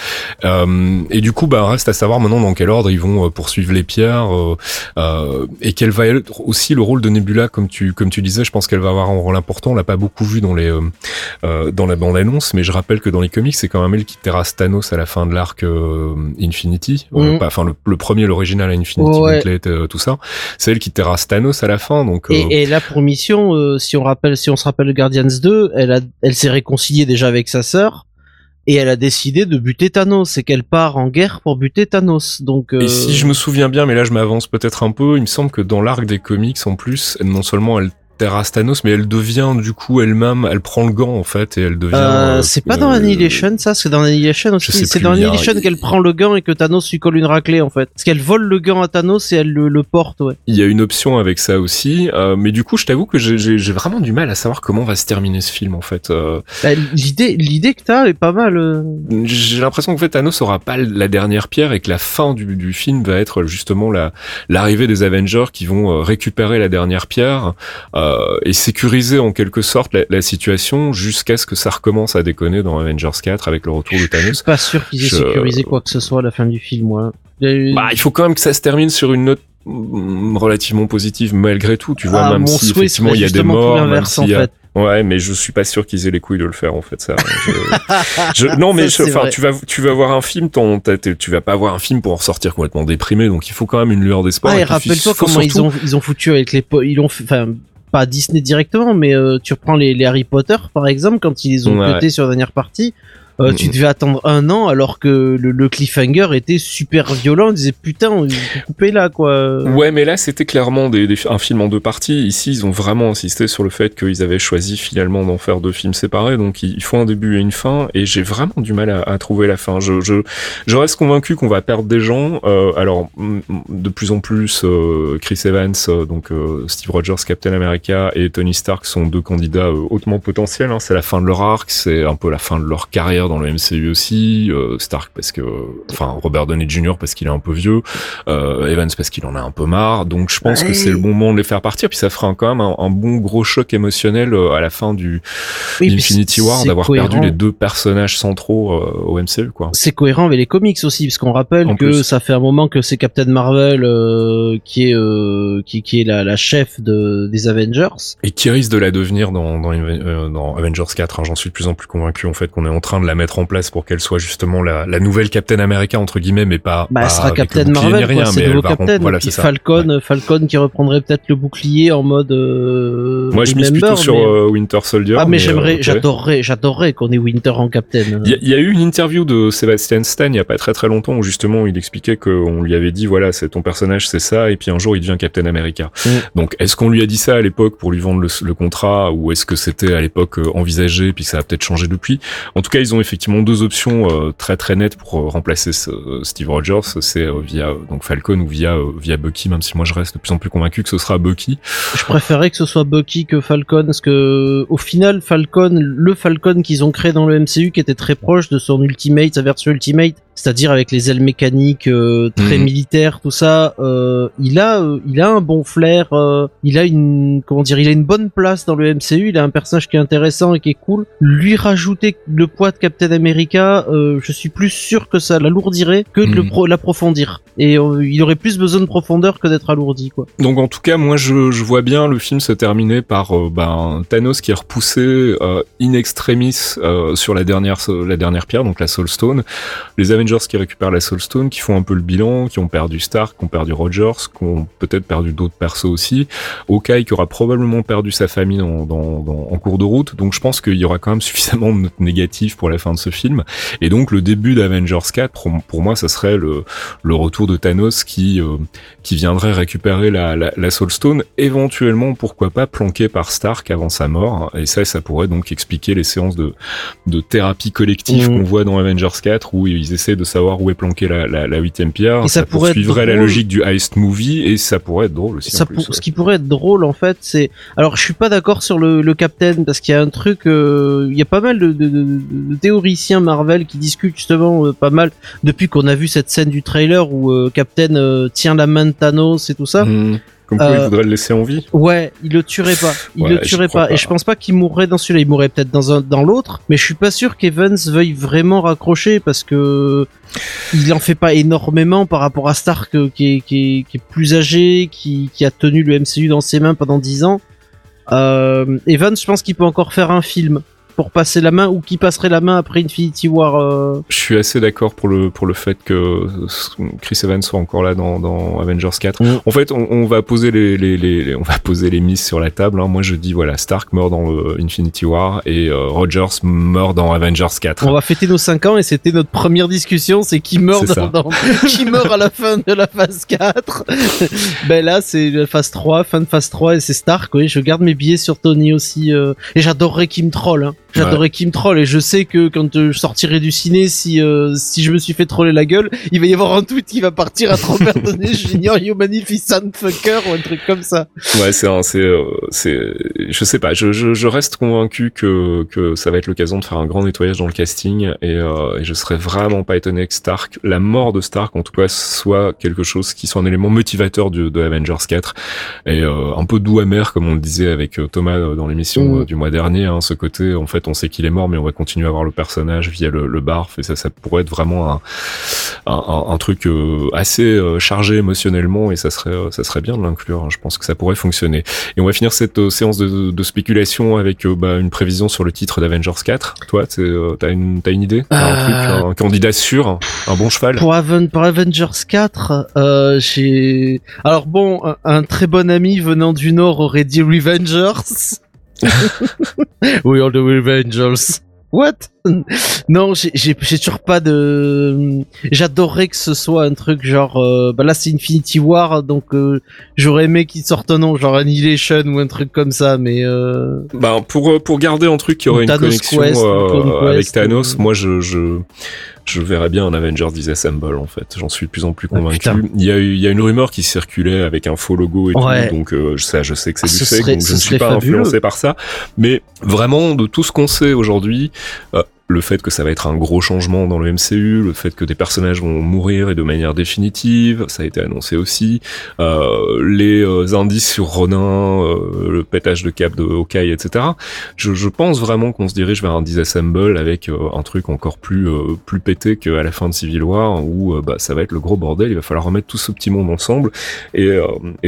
Euh, et du coup, bah reste à savoir maintenant dans quel ordre ils vont euh, poursuivre les pierres euh, et quel va être aussi le rôle de Nebula, comme tu comme tu disais. Je pense qu'elle va avoir un rôle important. On l'a pas beaucoup vu dans les dans la bande annonce, mais je rappelle que dans les comics, c'est quand même elle qui terrasse Thanos à la fin de l'arc Infinity. Enfin le, le, premier, l'original à Infinity tout ça. C'est elle qui terrasse Thanos à la fin, donc. Et, et là pour mission, euh, si on rappelle, si on se rappelle Guardians 2, elle a, elle s'est réconciliée déjà avec sa sœur et elle a décidé de buter Thanos et qu'elle part en guerre pour buter Thanos. Donc et si je me souviens bien, mais là je m'avance peut-être un peu, il me semble que dans l'arc des comics en plus, non seulement elle Thanos, mais elle devient du coup elle-même, elle prend le gant en fait et elle devient. Euh, c'est pas dans Annihilation ça, c'est dans Annihilation aussi. C'est dans Annihilation qu'elle prend le gant et que Thanos lui colle une raclée en fait. Parce qu'elle vole le gant à Thanos et elle le, porte, ouais. Il y a une option avec ça aussi, euh, mais du coup je t'avoue que j'ai vraiment du mal à savoir comment va se terminer ce film en fait. Euh. Bah, l'idée, l'idée que t'as est pas mal. J'ai l'impression que fait Thanos aura pas la dernière pierre et que la fin du, du film va être justement la l'arrivée des Avengers qui vont récupérer la dernière pierre. Euh, euh, et sécuriser en quelque sorte la, situation jusqu'à ce que ça recommence à déconner dans Avengers 4 avec le retour de Thanos. Je suis pas sûr qu'ils aient sécurisé quoi que ce soit à la fin du film, moi. Bah, il faut quand même que ça se termine sur une note mm, relativement positive malgré tout, tu vois, ah, même si effectivement il y a des morts, même s'il y a... Ouais, mais je suis pas sûr qu'ils aient les couilles de le faire en fait ça. Je... non, mais enfin, tu vas tu vas voir un film, ton, tu vas pas voir un film pour en sortir complètement déprimé, donc il faut quand même une lueur d'espoir. Ah, et, rappelle-toi comment ils ont ils ont foutu avec les ils ont enfin pas Disney directement, mais euh, tu reprends les, les, Harry Potter par exemple quand ils les ont ouais. sur la dernière partie. Euh, tu devais attendre un an alors que le, cliffhanger était super violent. On disait putain, on peut couper là quoi. Ouais, mais là c'était clairement des, un film en deux parties. Ici, ils ont vraiment insisté sur le fait qu'ils avaient choisi finalement d'en faire deux films séparés. Donc il faut un début et une fin. Et j'ai vraiment du mal à, trouver la fin. Je, je, je reste convaincu qu'on va perdre des gens. Euh, alors de plus en plus, euh, Chris Evans, donc Steve Rogers, Captain America et Tony Stark sont deux candidats hautement potentiels. Hein. C'est la fin de leur arc, c'est un peu la fin de leur carrière dans le MCU aussi, euh, Stark parce que, enfin Robert Downey Jr. parce qu'il est un peu vieux, euh, Evans parce qu'il en a un peu marre. Donc je pense que c'est le bon moment de les faire partir. Puis ça fera quand même un, bon gros choc émotionnel euh, à la fin du Infinity War d'avoir perdu les deux personnages centraux au MCU quoi. C'est cohérent avec les comics aussi parce qu'on rappelle que ça fait un moment que c'est Captain Marvel qui est qui, qui est la, la chef de, des Avengers et qui risque de la devenir dans dans, dans Avengers 4. Hein. J'en suis de plus en plus convaincu en fait qu'on est en train de la mettre en place pour qu'elle soit justement la, la nouvelle Captain America entre guillemets, mais pas. Bah, elle sera Captain Marvel, rien, c'est nouveau Captain. Voilà, puis Falcon, Falcon qui reprendrait peut-être le bouclier en mode. Euh, Moi, je mise plutôt sur euh, Winter Soldier. Ah, mais, j'aimerais, euh, j'adorerais, j'adorerais qu'on ait Winter en Captain. Il y, a eu une interview de Sebastian Stan il y a pas très très longtemps où justement il expliquait qu'on lui avait dit voilà c'est ton personnage c'est ça et puis un jour il devient Captain America. Mm. Donc est-ce qu'on lui a dit ça à l'époque pour lui vendre le, le contrat ou est-ce que c'était à l'époque envisagé puis ça a peut-être changé depuis? En tout cas ils ont effectivement deux options euh, très très nettes pour euh, remplacer ce, euh, Steve Rogers, c'est via donc Falcon ou via via Bucky, même si moi je reste de plus en plus convaincu que ce sera Bucky. Je préférais que ce soit Bucky que Falcon, parce que au final Falcon, le Falcon qu'ils ont créé dans le MCU, qui était très proche de son Ultimate, sa version Ultimate, c'est-à-dire avec les ailes mécaniques euh, très Mhm. militaires, tout ça. euh, il a, euh, il a un bon flair. il a une, comment dire, il a une bonne place dans le MCU. Il a un personnage qui est intéressant et qui est cool. Lui rajouter le poids de Captain America, je suis plus sûr que ça l'alourdirait que de Mhm. pro- l'approfondir. Et il aurait plus besoin de profondeur que d'être alourdi, quoi. Donc en tout cas, moi je, je vois bien le film se terminer par ben, Thanos qui est repoussé in extremis sur la dernière la dernière pierre, donc la Soul Stone. Les Avengers qui récupèrent la Soul Stone, qui font un peu le bilan, qui ont perdu Stark, qui ont perdu Rogers, qui ont peut-être perdu d'autres persos aussi. Hawkeye qui aura probablement perdu sa famille dans, dans, dans- en cours de route. Donc je pense qu'il y aura quand même suffisamment de notes négatives pour la fin de ce film. Et donc le début d'Avengers 4, pour, pour moi, ça serait le, le retour de Thanos qui euh, qui viendrait récupérer la, la, la Soul Stone, éventuellement, pourquoi pas, planqué par Stark avant sa mort. Et ça, ça pourrait donc expliquer les séances de, de thérapie collective Mhm. qu'on voit dans Avengers 4, où ils essaient de savoir où est planquée la, la, la huitième pierre. Et ça pourrait être poursuivrait la logique du heist movie, et ça pourrait être drôle aussi. ça en plus, pour- ouais. ce qui pourrait être drôle en fait c'est alors je suis pas d'accord sur le, le Captain parce qu'il y a un truc euh, il y a pas mal de, de, de- de théoriciens Marvel qui discutent justement euh, pas mal depuis qu'on a vu cette scène du trailer où euh, Captain euh, tient la main de Thanos et tout ça Mhm. Comme quoi, il Euh, voudrait le laisser en vie. ouais il le tuerait pas il Ouais, le tuerait pas. et je pense pas qu'il mourrait dans celui-là il mourrait peut-être dans un dans l'autre mais je suis pas sûr qu'Evans veuille vraiment raccrocher parce que il en fait pas énormément par rapport à Stark euh, qui est, qui est, qui est plus âgé, qui, qui a tenu le MCU dans ses mains pendant 10 ans. Euh, Evans, je pense qu'il peut encore faire un film pour passer la main ou qui passerait la main après Infinity War. euh. Je suis assez d'accord pour le pour le fait que Chris Evans soit encore là dans, dans Avengers 4. Mm. En fait, on, on va poser les, les, les, les- on va poser les mises sur la table. hein. Moi, je dis voilà, Stark meurt dans le Infinity War et euh, Rogers meurt dans Avengers 4. On va fêter nos 5 ans et c'était notre première discussion, c'est qui meurt C'est dans, ça. dans- qui meurt à la fin de la phase 4. ben là, c'est la phase 3, fin de phase 3 et c'est Stark, oui, je garde mes billets sur Tony aussi euh, et j'adorerais qu'il me troll hein. J'adorerais qu'il me troll et je sais que quand je sortirai du ciné si euh, si je me suis fait troller la gueule, il va y avoir un tweet qui va partir à Robert Downey Jr. You magnificent fucker ou un truc comme ça. Ouais, c'est c'est, euh, c'est, je sais pas, je, je, je reste convaincu que, que ça va être l'occasion de faire un grand nettoyage dans le casting et, euh, et je serais vraiment pas étonné que Stark, la mort de Stark en tout cas, soit quelque chose qui soit un élément motivateur de, de Avengers 4 et euh, un peu doux amer comme on le disait avec euh, Thomas euh, dans l'émission Mm. du mois dernier, hein, ce côté en fait on sait qu'il est mort mais on va continuer à voir le personnage via le, le barf et ça, ça pourrait être vraiment un, un, un- truc euh, assez euh, chargé émotionnellement et ça serait euh, ça serait bien de l'inclure. hein. Je pense que ça pourrait fonctionner. Et on va finir cette séance de, de spéculation avec bah, une prévision sur le titre d'Avengers 4. Toi, t'es, t'as une t'as une idée? Un, candidat sûr, un bon cheval? Pour, Aven pour Avengers 4, euh, j'ai... Alors bon, un, un très bon ami venant du Nord aurait dit Revengers. We are the Revengers. What Non, j'ai toujours pas de. J'adorerais que ce soit un truc genre. euh, bah là, c'est Infinity War, donc euh, j'aurais aimé qu'il sorte un nom genre Annihilation ou un truc comme ça, mais. Euh... Ben pour euh, pour garder un truc qui aurait une connexion Quest, euh, avec Thanos, moi je je je verrais bien un Avengers Disassemble en fait. J'en suis de plus en plus Ah, convaincu. il y a eu- il y a une rumeur qui circulait avec un faux logo et Ouais. tout, donc euh, ça je sais que c'est Ah, du fake, donc je ne suis pas fabuleux. influencé par ça. Mais vraiment de tout ce qu'on sait aujourd'hui. Le fait que ça va être un gros changement dans le MCU, le fait que des personnages vont mourir et de manière définitive, ça a été annoncé aussi. Euh, les euh, indices sur Ronin, euh, le pétage de cap de Hawkeye, etc. Je, pense vraiment qu'on se dirige vers un disassemble avec euh, un truc encore plus plus pété qu'à la fin de Civil War où bah, ça va être le gros bordel. Il va falloir remettre tout ce petit monde ensemble et,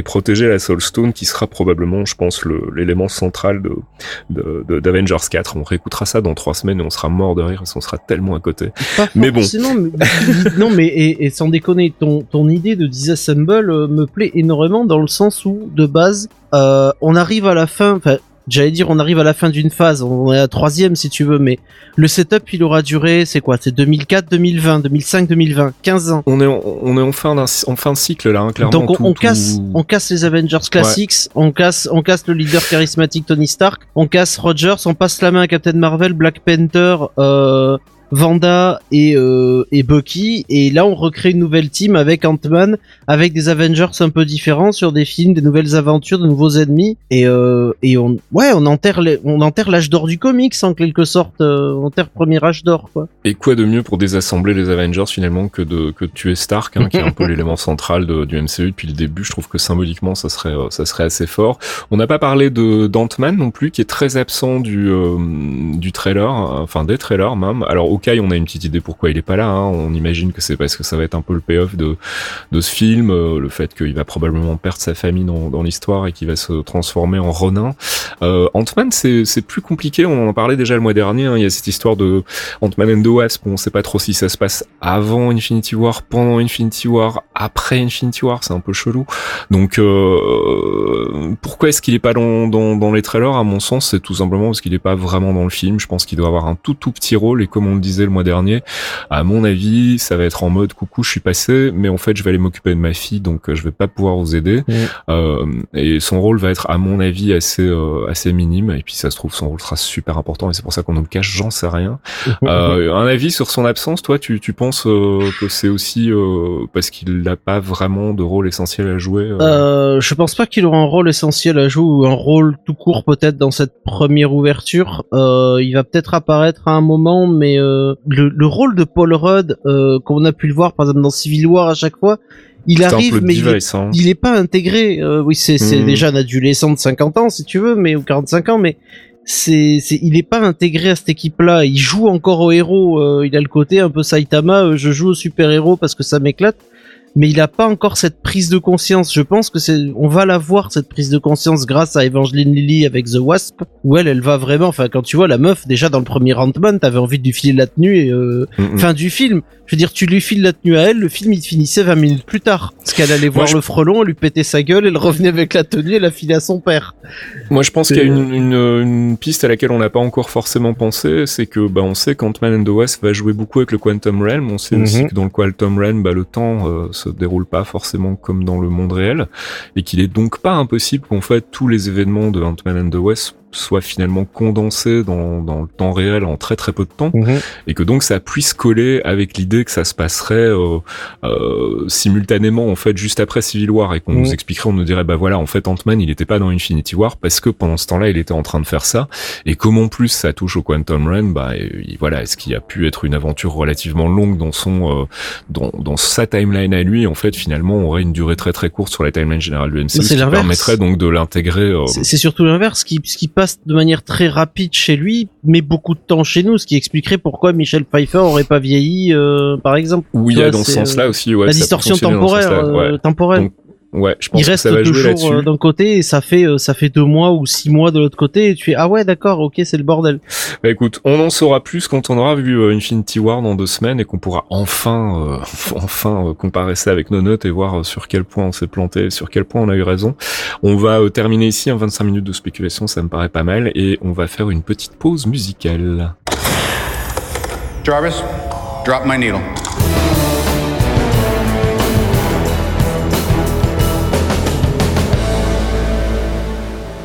protéger la Soul Stone qui sera probablement, je pense, l'élément central de- d'Avengers 4. On réécoutera ça dans trois semaines et on sera mort de rire parce qu'on sera tellement à côté. Pas Mais bon. mais- non, mais et, et sans déconner, ton, ton idée de disassemble euh, me plaît énormément dans le sens où, de base, euh, on arrive à la fin, j'allais dire on arrive à la fin d'une phase, on est à la troisième si tu veux, mais le setup il aura duré, c'est quoi C'est 2004, 2020, 2005, 2020, 15 ans. On est en, on est en fin d'un en fin de cycle là, hein, clairement. Donc on, tout- on tout- casse, on casse les Avengers classiques, on casse, on casse le leader charismatique Tony Stark, on casse Rogers, on passe la main à Captain Marvel, Black Panther, euh, Vanda et, euh, et Bucky. Et là, on recrée une nouvelle team avec Ant-Man, avec des Avengers un peu différents sur des films, des nouvelles aventures, de nouveaux ennemis. Et, euh, et on, ouais, on enterre, les- on enterre l'âge d'or du comics en quelque sorte. euh, on enterre premier âge d'or, quoi. Et quoi de mieux pour désassembler les Avengers finalement que de que de tuer Stark, hein, qui est un peu l'élément central de- du MCU depuis le début. Je trouve que symboliquement ça serait euh, ça serait assez fort. On n'a pas parlé de d'Ant-Man non plus, qui est très absent du euh, du trailer, enfin des trailers même. Alors On a une petite idée pourquoi il est pas là. hein. On imagine que c'est parce que ça va être un peu le payoff de de ce film, euh, le fait qu'il va probablement perdre sa famille dans, dans l'histoire et qu'il va se transformer en Ronin. Euh, Ant-Man, c'est plus compliqué. On en parlait déjà le mois dernier. hein. Il y a cette histoire de Ant-Man and the Wasp, on sait pas trop si ça se passe avant Infinity War, pendant Infinity War, après Infinity War, c'est un peu chelou. Donc euh, pourquoi est-ce qu'il est pas dans, dans, dans les trailers? À mon sens, c'est tout simplement parce qu'il est pas vraiment dans le film. Je pense qu'il doit avoir un tout tout petit rôle et comme on le le mois dernier, à mon avis, ça va être en mode coucou, je suis passé, mais en fait, je vais aller m'occuper de ma fille, donc euh, je vais pas pouvoir vous aider. Mm. Euh, et son rôle va être à mon avis assez euh, assez minime et puis ça se trouve son rôle sera super important et c'est pour ça qu'on nous le cache, j'en sais rien. Euh, un avis sur son absence, toi, tu, tu penses que c'est aussi parce qu'il n'a pas vraiment de rôle essentiel à jouer je pense pas qu'il aura un rôle essentiel à jouer ou un rôle tout court peut-être dans cette première ouverture. Il va peut-être apparaître à un moment, mais euh, le, le rôle de Paul Rudd, euh, comme on a pu le voir par exemple dans Civil War à chaque fois, il arrive, mais il est, hein. il est pas intégré. Euh, oui, c'est c'est Mhm. déjà un adolescent de 50 ans si tu veux, mais ou 45 ans, mais c'est c'est il est pas intégré à cette équipe-là. Il joue encore au héros. euh, il a le côté un peu Saitama. euh, je joue au super héros parce que ça m'éclate mais il a pas encore cette prise de conscience. Je pense que c'est, on va la voir cette prise de conscience grâce à Evangeline Lilly avec The Wasp, où elle, elle va vraiment. Enfin, quand tu vois la meuf déjà dans le premier Ant-Man, t'avais envie de lui filer la tenue et euh, Mm, mm. fin du film. Je veux dire, tu lui files la tenue à elle, le film il finissait 20 minutes plus tard, parce qu'elle allait voir je- le frelon, elle lui pétait sa gueule, elle revenait avec la tenue, elle la filait à son père. Moi, je pense qu'il y a une, une, une piste à laquelle on n'a pas encore forcément pensé, c'est que bah, on sait qu'Ant-Man and the Wasp va jouer beaucoup avec le Quantum Realm. On sait aussi Mhm. que dans le Quantum Realm, bah, le temps euh, se déroule pas forcément comme dans le monde réel, et qu'il est donc pas impossible qu'en fait tous les événements de Ant-Man and the Wasp soient finalement condensés dans, dans le temps réel en très très peu de temps et que donc ça puisse coller avec l'idée que ça se passerait euh, euh, simultanément en fait juste après Civil War et qu'on Mhm. nous expliquerait, on nous dirait bah voilà en fait Ant-Man il était pas dans Infinity War parce que pendant ce temps-là il était en train de faire ça et comme en plus ça touche au Quantum Realm bah et- voilà est-ce qu'il a pu être une aventure relativement longue dans son euh, dans, dans sa timeline à lui en fait finalement on aurait une durée très très courte sur la timeline générale du MCU ce qui permettrait donc de l'intégrer euh, C'est surtout l'inverse, qui, ce qui passe de manière très rapide chez lui, mais beaucoup de temps chez nous, ce qui expliquerait pourquoi Michel Pfeiffer aurait pas vieilli, euh, par exemple. oui il Tu y a vois, dans ce sens-là euh, aussi ouais la distorsion temporaire, ouais. euh, temporelle. Donc, Ouais, je pense il que reste ça va jouer là-dessus. euh, d'un côté et ça fait euh, ça fait deux mois ou six mois de l'autre côté et tu es ah ouais d'accord ok c'est le bordel. Bah écoute, on en saura plus quand on aura vu euh, Infinity War dans deux semaines et qu'on pourra enfin, euh, enfin euh, comparer ça avec nos notes et voir sur quel point on s'est planté, sur quel point on a eu raison. On va euh, terminer ici, en 25 minutes de spéculation, ça me paraît pas mal, et on va faire une petite pause musicale. Jarvis, drop my needle.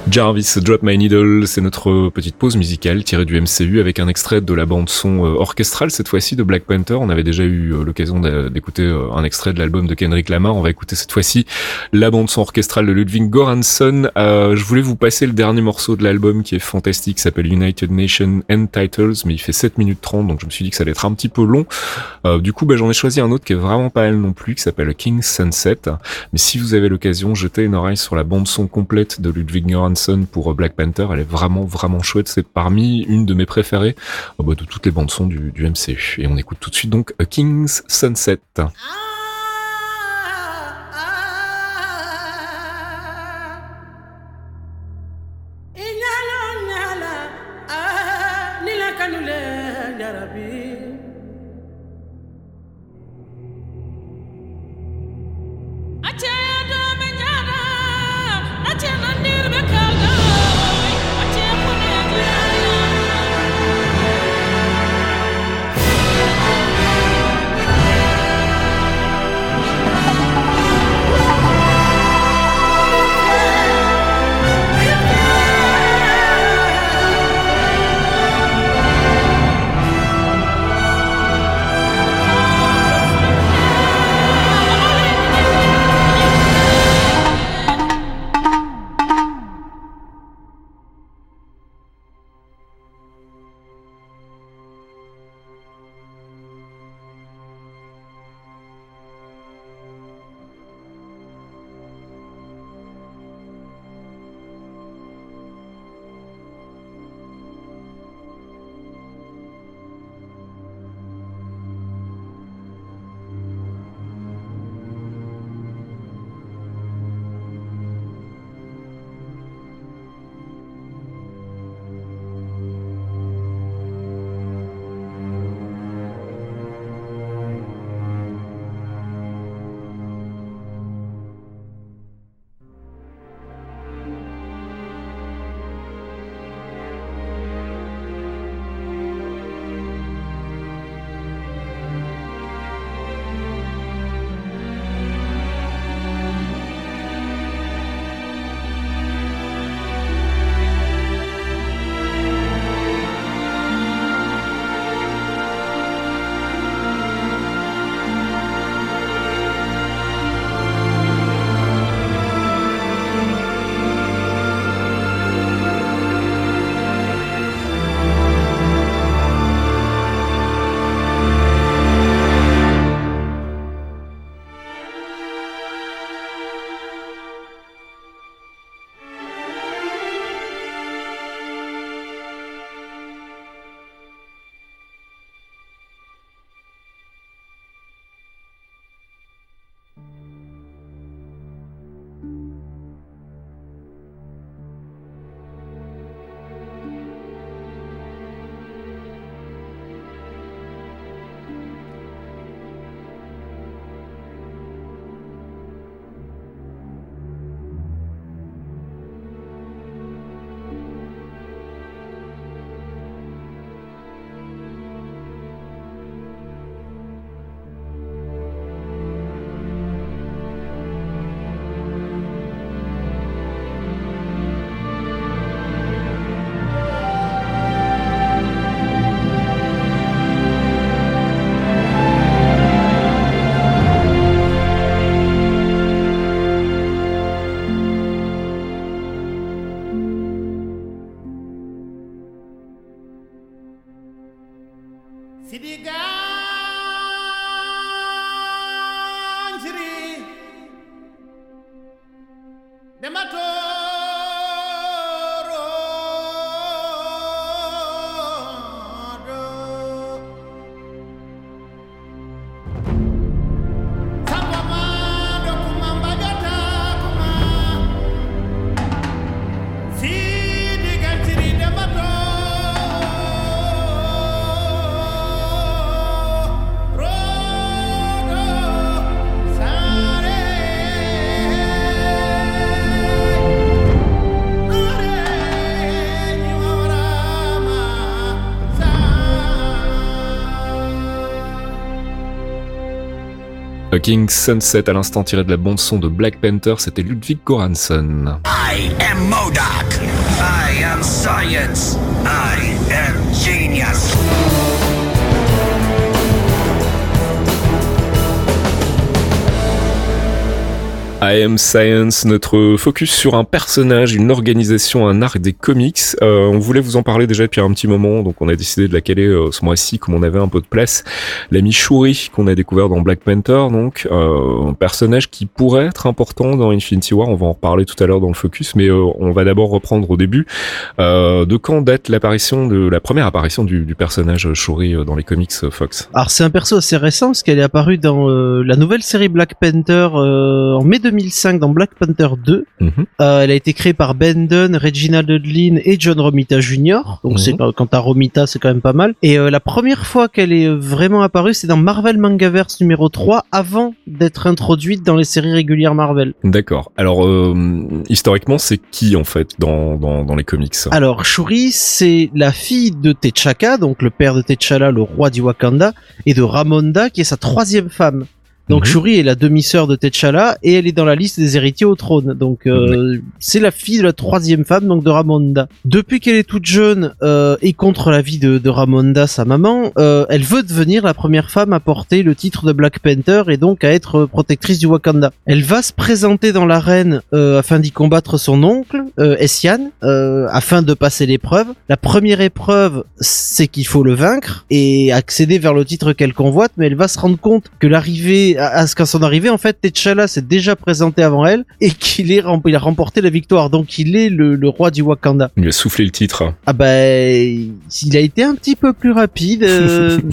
Jarvis Drop My Needle, c'est notre petite pause musicale tirée du MCU avec un extrait de la bande son euh, orchestrale cette fois-ci de Black Panther. On avait déjà eu euh, l'occasion d'écouter euh, un extrait de l'album de Kendrick Lamar. On va écouter cette fois-ci la bande son orchestrale de Ludwig Göransson. Euh, je voulais vous passer le dernier morceau de l'album qui est fantastique, s'appelle United Nations End Titles, mais il fait 7 minutes 30, donc je me suis dit que ça allait être un petit peu long. Euh, du coup, bah, j'en ai choisi un autre qui est vraiment pas mal non plus, qui s'appelle King Sunset. Mais si vous avez l'occasion, jetez une oreille sur la bande son complète de Ludwig Göransson pour euh, Black Panther. Elle est vraiment vraiment chouette. C'est parmi une de mes préférées de toutes les bandes son du, MCU. Et on écoute tout de suite donc King's Sunset. Thank King Sunset à l'instant tiré de la bande son de Black Panther, c'était Ludwig Göransson. I Am Science, notre focus sur un personnage, une organisation, un arc des comics. Euh, on voulait vous en parler déjà depuis un petit moment, donc on a décidé de la caler euh, ce mois-ci comme on avait un peu de place. L'ami Shuri qu'on a découvert dans Black Panther, donc euh, un personnage qui pourrait être important dans Infinity War. On va en reparler tout à l'heure dans le focus, mais euh, on va d'abord reprendre au début. Euh, de quand date l'apparition de la première apparition du, du personnage Shuri dans les comics Fox Alors c'est un perso assez récent parce qu'elle est apparue dans la nouvelle série Black Panther en mai 2005 dans Black Panther 2. Mhm. Euh, elle a été créée par Ben Dunn, Regina Dudlin et John Romita Jr. Donc Mhm. c'est quand t'as Romita, c'est quand même pas mal. Et euh, la première fois qu'elle est vraiment apparue, c'est dans Marvel Mangaverse numéro 3 avant d'être introduite dans les séries régulières Marvel. D'accord. Alors euh, historiquement, c'est qui en fait dans, dans, dans les comics? Alors Shuri, c'est la fille de T'Chaka, donc le père de T'Challa, le roi du Wakanda, et de Ramonda, qui est sa troisième femme. Donc Mhm. Shuri est la demi-sœur de T'Challa et elle est dans la liste des héritiers au trône. Donc euh, c'est la fille de la troisième femme, donc de Ramonda. Depuis qu'elle est toute jeune euh, et contre la vie de, de Ramonda, sa maman, euh, elle veut devenir la première femme à porter le titre de Black Panther et donc à être protectrice du Wakanda. Elle va se présenter dans l'arène euh, afin d'y combattre son oncle, euh, Essian, euh, afin de passer l'épreuve. La première épreuve, c'est qu'il faut le vaincre et accéder vers le titre qu'elle convoite, mais elle va se rendre compte que l'arrivée, à, son arrivée, en fait, T'Challa s'est déjà présenté avant elle et qu'il est rem- il a remporté la victoire, donc il est le, le roi du Wakanda. Il lui a soufflé le titre. Ah bah, il a été un petit peu plus rapide. euh.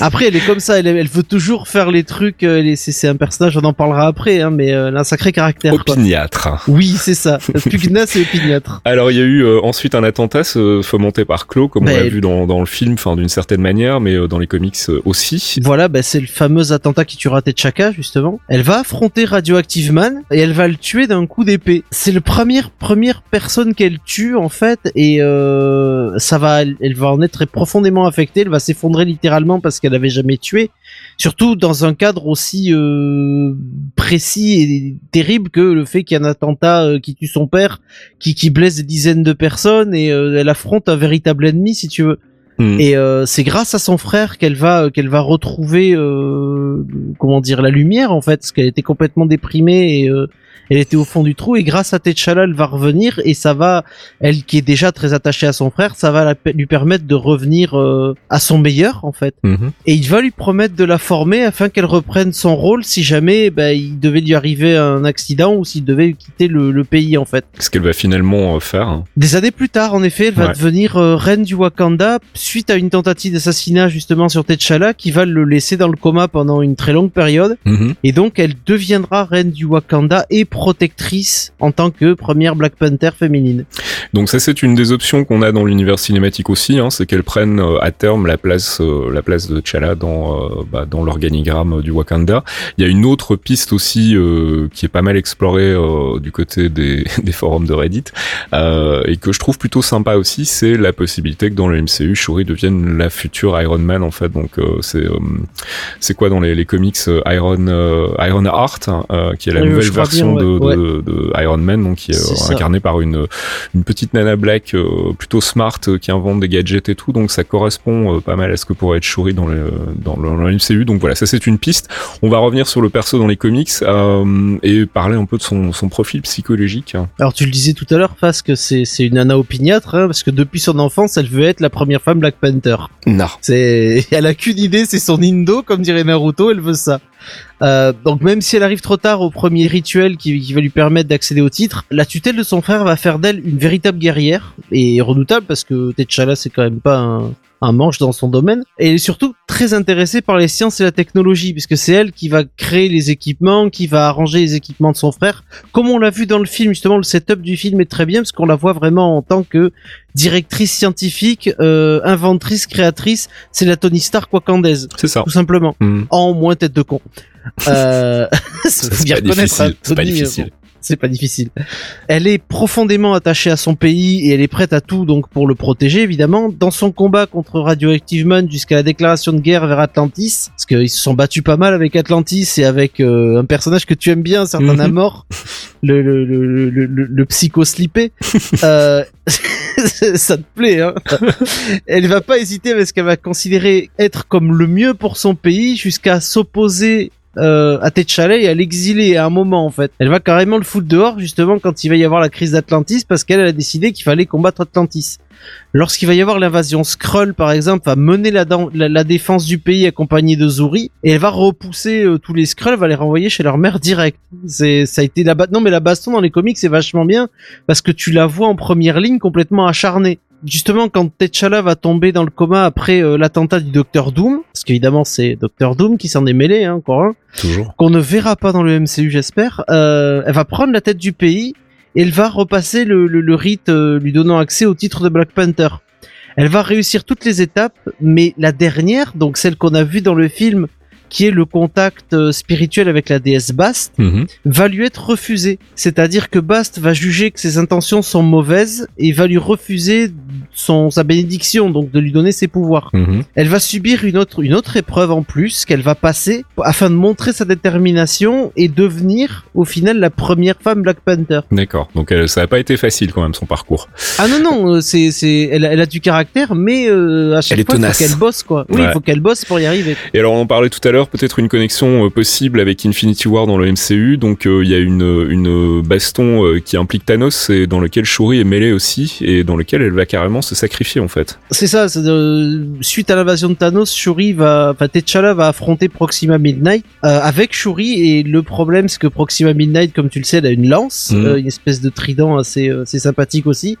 Après, elle est comme ça, elle, elle veut toujours faire les trucs. euh, elle est- C'est c'est un personnage, on en parlera après, hein, mais euh, elle a un sacré caractère. Quoi. Opiniâtre. Oui, c'est ça. Pugnace et opiniâtre. Alors il y a eu euh, ensuite un attentat fomenté par Claw, comme on l'a vu dans, dans le film, enfin d'une certaine manière, mais euh, dans les comics aussi. Voilà, bah, c'est le fameux attentat qui tuera T'Chaka, justement. Elle va affronter Radioactive Man et elle va le tuer d'un coup d'épée. C'est le première première personne qu'elle tue en fait et euh, ça va, elle, elle va en être profondément affectée. Elle va s'effondrer littéralement parce qu'elle avait jamais tué. Surtout dans un cadre aussi euh, précis et terrible que le fait qu'il y ait un attentat euh, qui tue son père, qui qui blesse des dizaines de personnes et euh, elle affronte un véritable ennemi si tu veux. Hmm. Et euh, c'est grâce à son frère qu'elle va qu'elle va retrouver euh, comment dire la lumière en fait, parce qu'elle était complètement déprimée et euh, elle était au fond du trou. Et grâce à T'Challa, elle va revenir et ça va, elle qui est déjà très attachée à son frère, ça va la- lui permettre de revenir euh, à son meilleur en fait. Mhm. Et il va lui promettre de la former afin qu'elle reprenne son rôle si jamais bah, il devait lui arriver un accident ou s'il devait quitter le, le pays en fait. Ce qu'elle va finalement euh, faire. hein. Des années plus tard, en effet, elle va Ouais. devenir euh, reine du Wakanda suite à une tentative d'assassinat justement sur T'Challa qui va le laisser dans le coma pendant une très longue période. Mhm. Et donc, elle deviendra reine du Wakanda et protectrice en tant que première Black Panther féminine. Donc ça c'est une des options qu'on a dans l'univers cinématique aussi, hein, c'est qu'elle prenne euh, à terme la place euh, la place de T'Challa dans euh, bah, dans l'organigramme du Wakanda. Il y a une autre piste aussi euh, qui est pas mal explorée euh, du côté des, des forums de Reddit euh, et que je trouve plutôt sympa aussi, c'est la possibilité que dans le MCU Shuri devienne la future Iron Man en fait. Donc euh, c'est euh, c'est quoi dans les, les comics Iron euh, Iron Heart hein, euh, qui est la nouvelle version de, ouais. de, de Iron Man donc qui est, euh, ça. incarnée par une une petite nana black euh, plutôt smart euh, qui invente des gadgets et tout donc ça correspond euh, pas mal à ce que pourrait être Shuri dans le dans le, dans le MCU donc voilà ça c'est une piste on va revenir sur le perso dans les comics euh, et parler un peu de son, son profil psychologique Alors tu le disais tout à l'heure, Face, que c'est c'est une nana opiniâtre, hein, parce que depuis son enfance, elle veut être la première femme Black Panther. non C'est, elle a qu'une idée, c'est son Indo, comme dirait Naruto, elle veut ça. Euh, donc même si elle arrive trop tard au premier rituel qui, qui va lui permettre d'accéder au titre, la tutelle de son frère va faire d'elle une véritable guerrière. Et redoutable parce que T'Challa c'est quand même pas un, un manche dans son domaine. Et elle est surtout très intéressée par les sciences et la technologie, puisque c'est elle qui va créer les équipements, qui va arranger les équipements de son frère. Comme on l'a vu dans le film, justement, le setup du film est très bien, parce qu'on la voit vraiment en tant que directrice scientifique, euh, inventrice, créatrice. C'est la Tony Stark wakandaise, C'est ça. tout simplement. Hmm. En moins tête de con. Euh, Ça, faut C'est bien pas reconnaître, hein, difficile. C'est pas Tony, euh, difficile. C'est pas difficile. Elle est profondément attachée à son pays et elle est prête à tout donc pour le protéger évidemment. Dans son combat contre Radioactive Man jusqu'à la déclaration de guerre vers Atlantis, parce qu'ils se sont battus pas mal avec Atlantis et avec euh, un personnage que tu aimes bien, un certain. Namor, le, le, le, le, le, le psycho slippé. euh, ça te plaît, hein? Elle va pas hésiter parce qu'elle va considérer être comme le mieux pour son pays jusqu'à s'opposer euh, à T'Challa et à l'exiler à un moment en fait. Elle va carrément le foutre dehors justement quand il va y avoir la crise d'Atlantis parce qu'elle elle a décidé qu'il fallait combattre Atlantis. Lorsqu'il va y avoir l'invasion Skrull par exemple, va mener la, la, la défense du pays accompagnée de Zuri et elle va repousser euh, tous les Skrulls, va les renvoyer chez leur mère direct. C'est ça a été la non mais la baston dans les comics c'est vachement bien parce que tu la vois en première ligne complètement acharnée. Justement, quand T'Challa va tomber dans le coma après euh, l'attentat du Docteur Doom, parce qu'évidemment c'est Docteur Doom qui s'en est mêlé, hein, encore un, Toujours. qu'on ne verra pas dans le MCU j'espère, euh, elle va prendre la tête du pays et elle va repasser le, le, le rite euh, lui donnant accès au titre de Black Panther. Elle va réussir toutes les étapes, mais la dernière, donc celle qu'on a vue dans le film, qui est le contact euh, spirituel avec la déesse Bast, Mhm. va lui être refusée. C'est-à-dire que Bast va juger que ses intentions sont mauvaises et va lui refuser son, sa bénédiction, donc de lui donner ses pouvoirs. Mhm. Elle va subir une autre, une autre épreuve en plus qu'elle va passer afin de montrer sa détermination et devenir au final la première femme Black Panther. D'accord. Donc elle, ça a pas été facile quand même son parcours. Ah non non, euh, c'est c'est elle, a- elle a du caractère, mais euh, à chaque Elle fois il faut qu'elle bosse quoi. Oui, il Ouais. faut qu'elle bosse pour y arriver. Et alors on en parlait tout à l'heure, peut-être une connexion euh, possible avec Infinity War dans le MCU. Donc euh, il y a une, une baston euh, qui implique Thanos et dans lequel Shuri est mêlée aussi et dans lequel elle va carrément se sacrifier en fait. C'est ça. euh, suite à l'invasion de Thanos, Shuri va, enfin T'Challa va affronter Proxima Midnight euh, avec Shuri et le problème c'est que Proxima Midnight, comme tu le sais, elle a une lance, Mhm. euh, une espèce de trident assez, euh, assez sympathique aussi,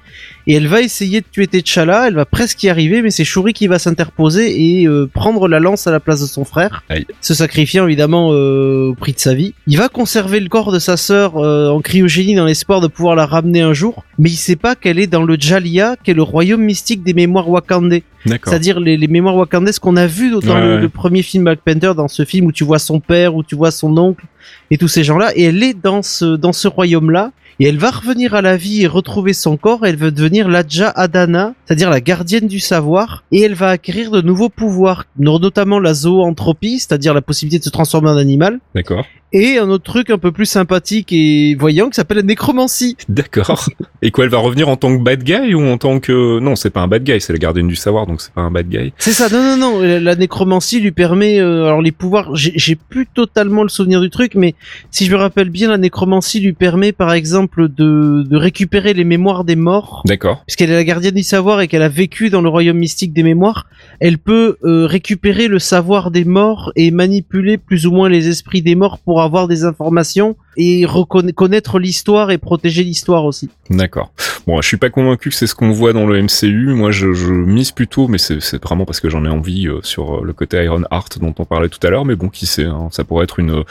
et elle va essayer de tuer T'Challa. Elle va presque y arriver, mais c'est Shuri qui va s'interposer et euh, prendre la lance à la place de son frère, Aïe. Se sacrifiant évidemment euh, au prix de sa vie. Il va conserver le corps de sa sœur euh, en cryogénie dans l'espoir de pouvoir la ramener un jour, mais il sait pas qu'elle est dans le Jalia, qui est le royaume mystique des mémoires wakandais. C'est-à-dire les, les mémoires wakandaises qu'on a vues dans Ouais, le, ouais. le premier film Black Panther, dans ce film où tu vois son père, où tu vois son oncle et tous ces gens-là, et elle est dans ce dans ce royaume-là. Et elle va revenir à la vie et retrouver son corps. Elle veut devenir l'Adja Adana, c'est-à-dire la gardienne du savoir. Et elle va acquérir de nouveaux pouvoirs, notamment la zoanthropie, c'est-à-dire la possibilité de se transformer en animal. D'accord. Et un autre truc un peu plus sympathique et voyant qui s'appelle la nécromancie. D'accord. Et quoi, elle va revenir en tant que bad guy ou en tant que... Non, c'est pas un bad guy, c'est la gardienne du savoir, donc c'est pas un bad guy. C'est ça, non, non, non. La, la nécromancie lui permet, euh, alors les pouvoirs, j'ai plus totalement le souvenir du truc, mais si je me rappelle bien, la nécromancie lui permet, par exemple, de, de récupérer les mémoires des morts, D'accord. puisqu'elle est la gardienne du savoir et qu'elle a vécu dans le royaume mystique des mémoires. Elle peut euh, récupérer le savoir des morts et manipuler plus ou moins les esprits des morts pour avoir des informations et connaître l'histoire et protéger l'histoire aussi. D'accord. Bon, je suis pas convaincu que c'est ce qu'on voit dans le MCU. Moi, je, je mise plutôt, mais c'est vraiment parce que j'en ai envie euh, sur euh, le côté Iron Heart dont on parlait tout à l'heure. Mais bon, qui sait, hein, ça pourrait être une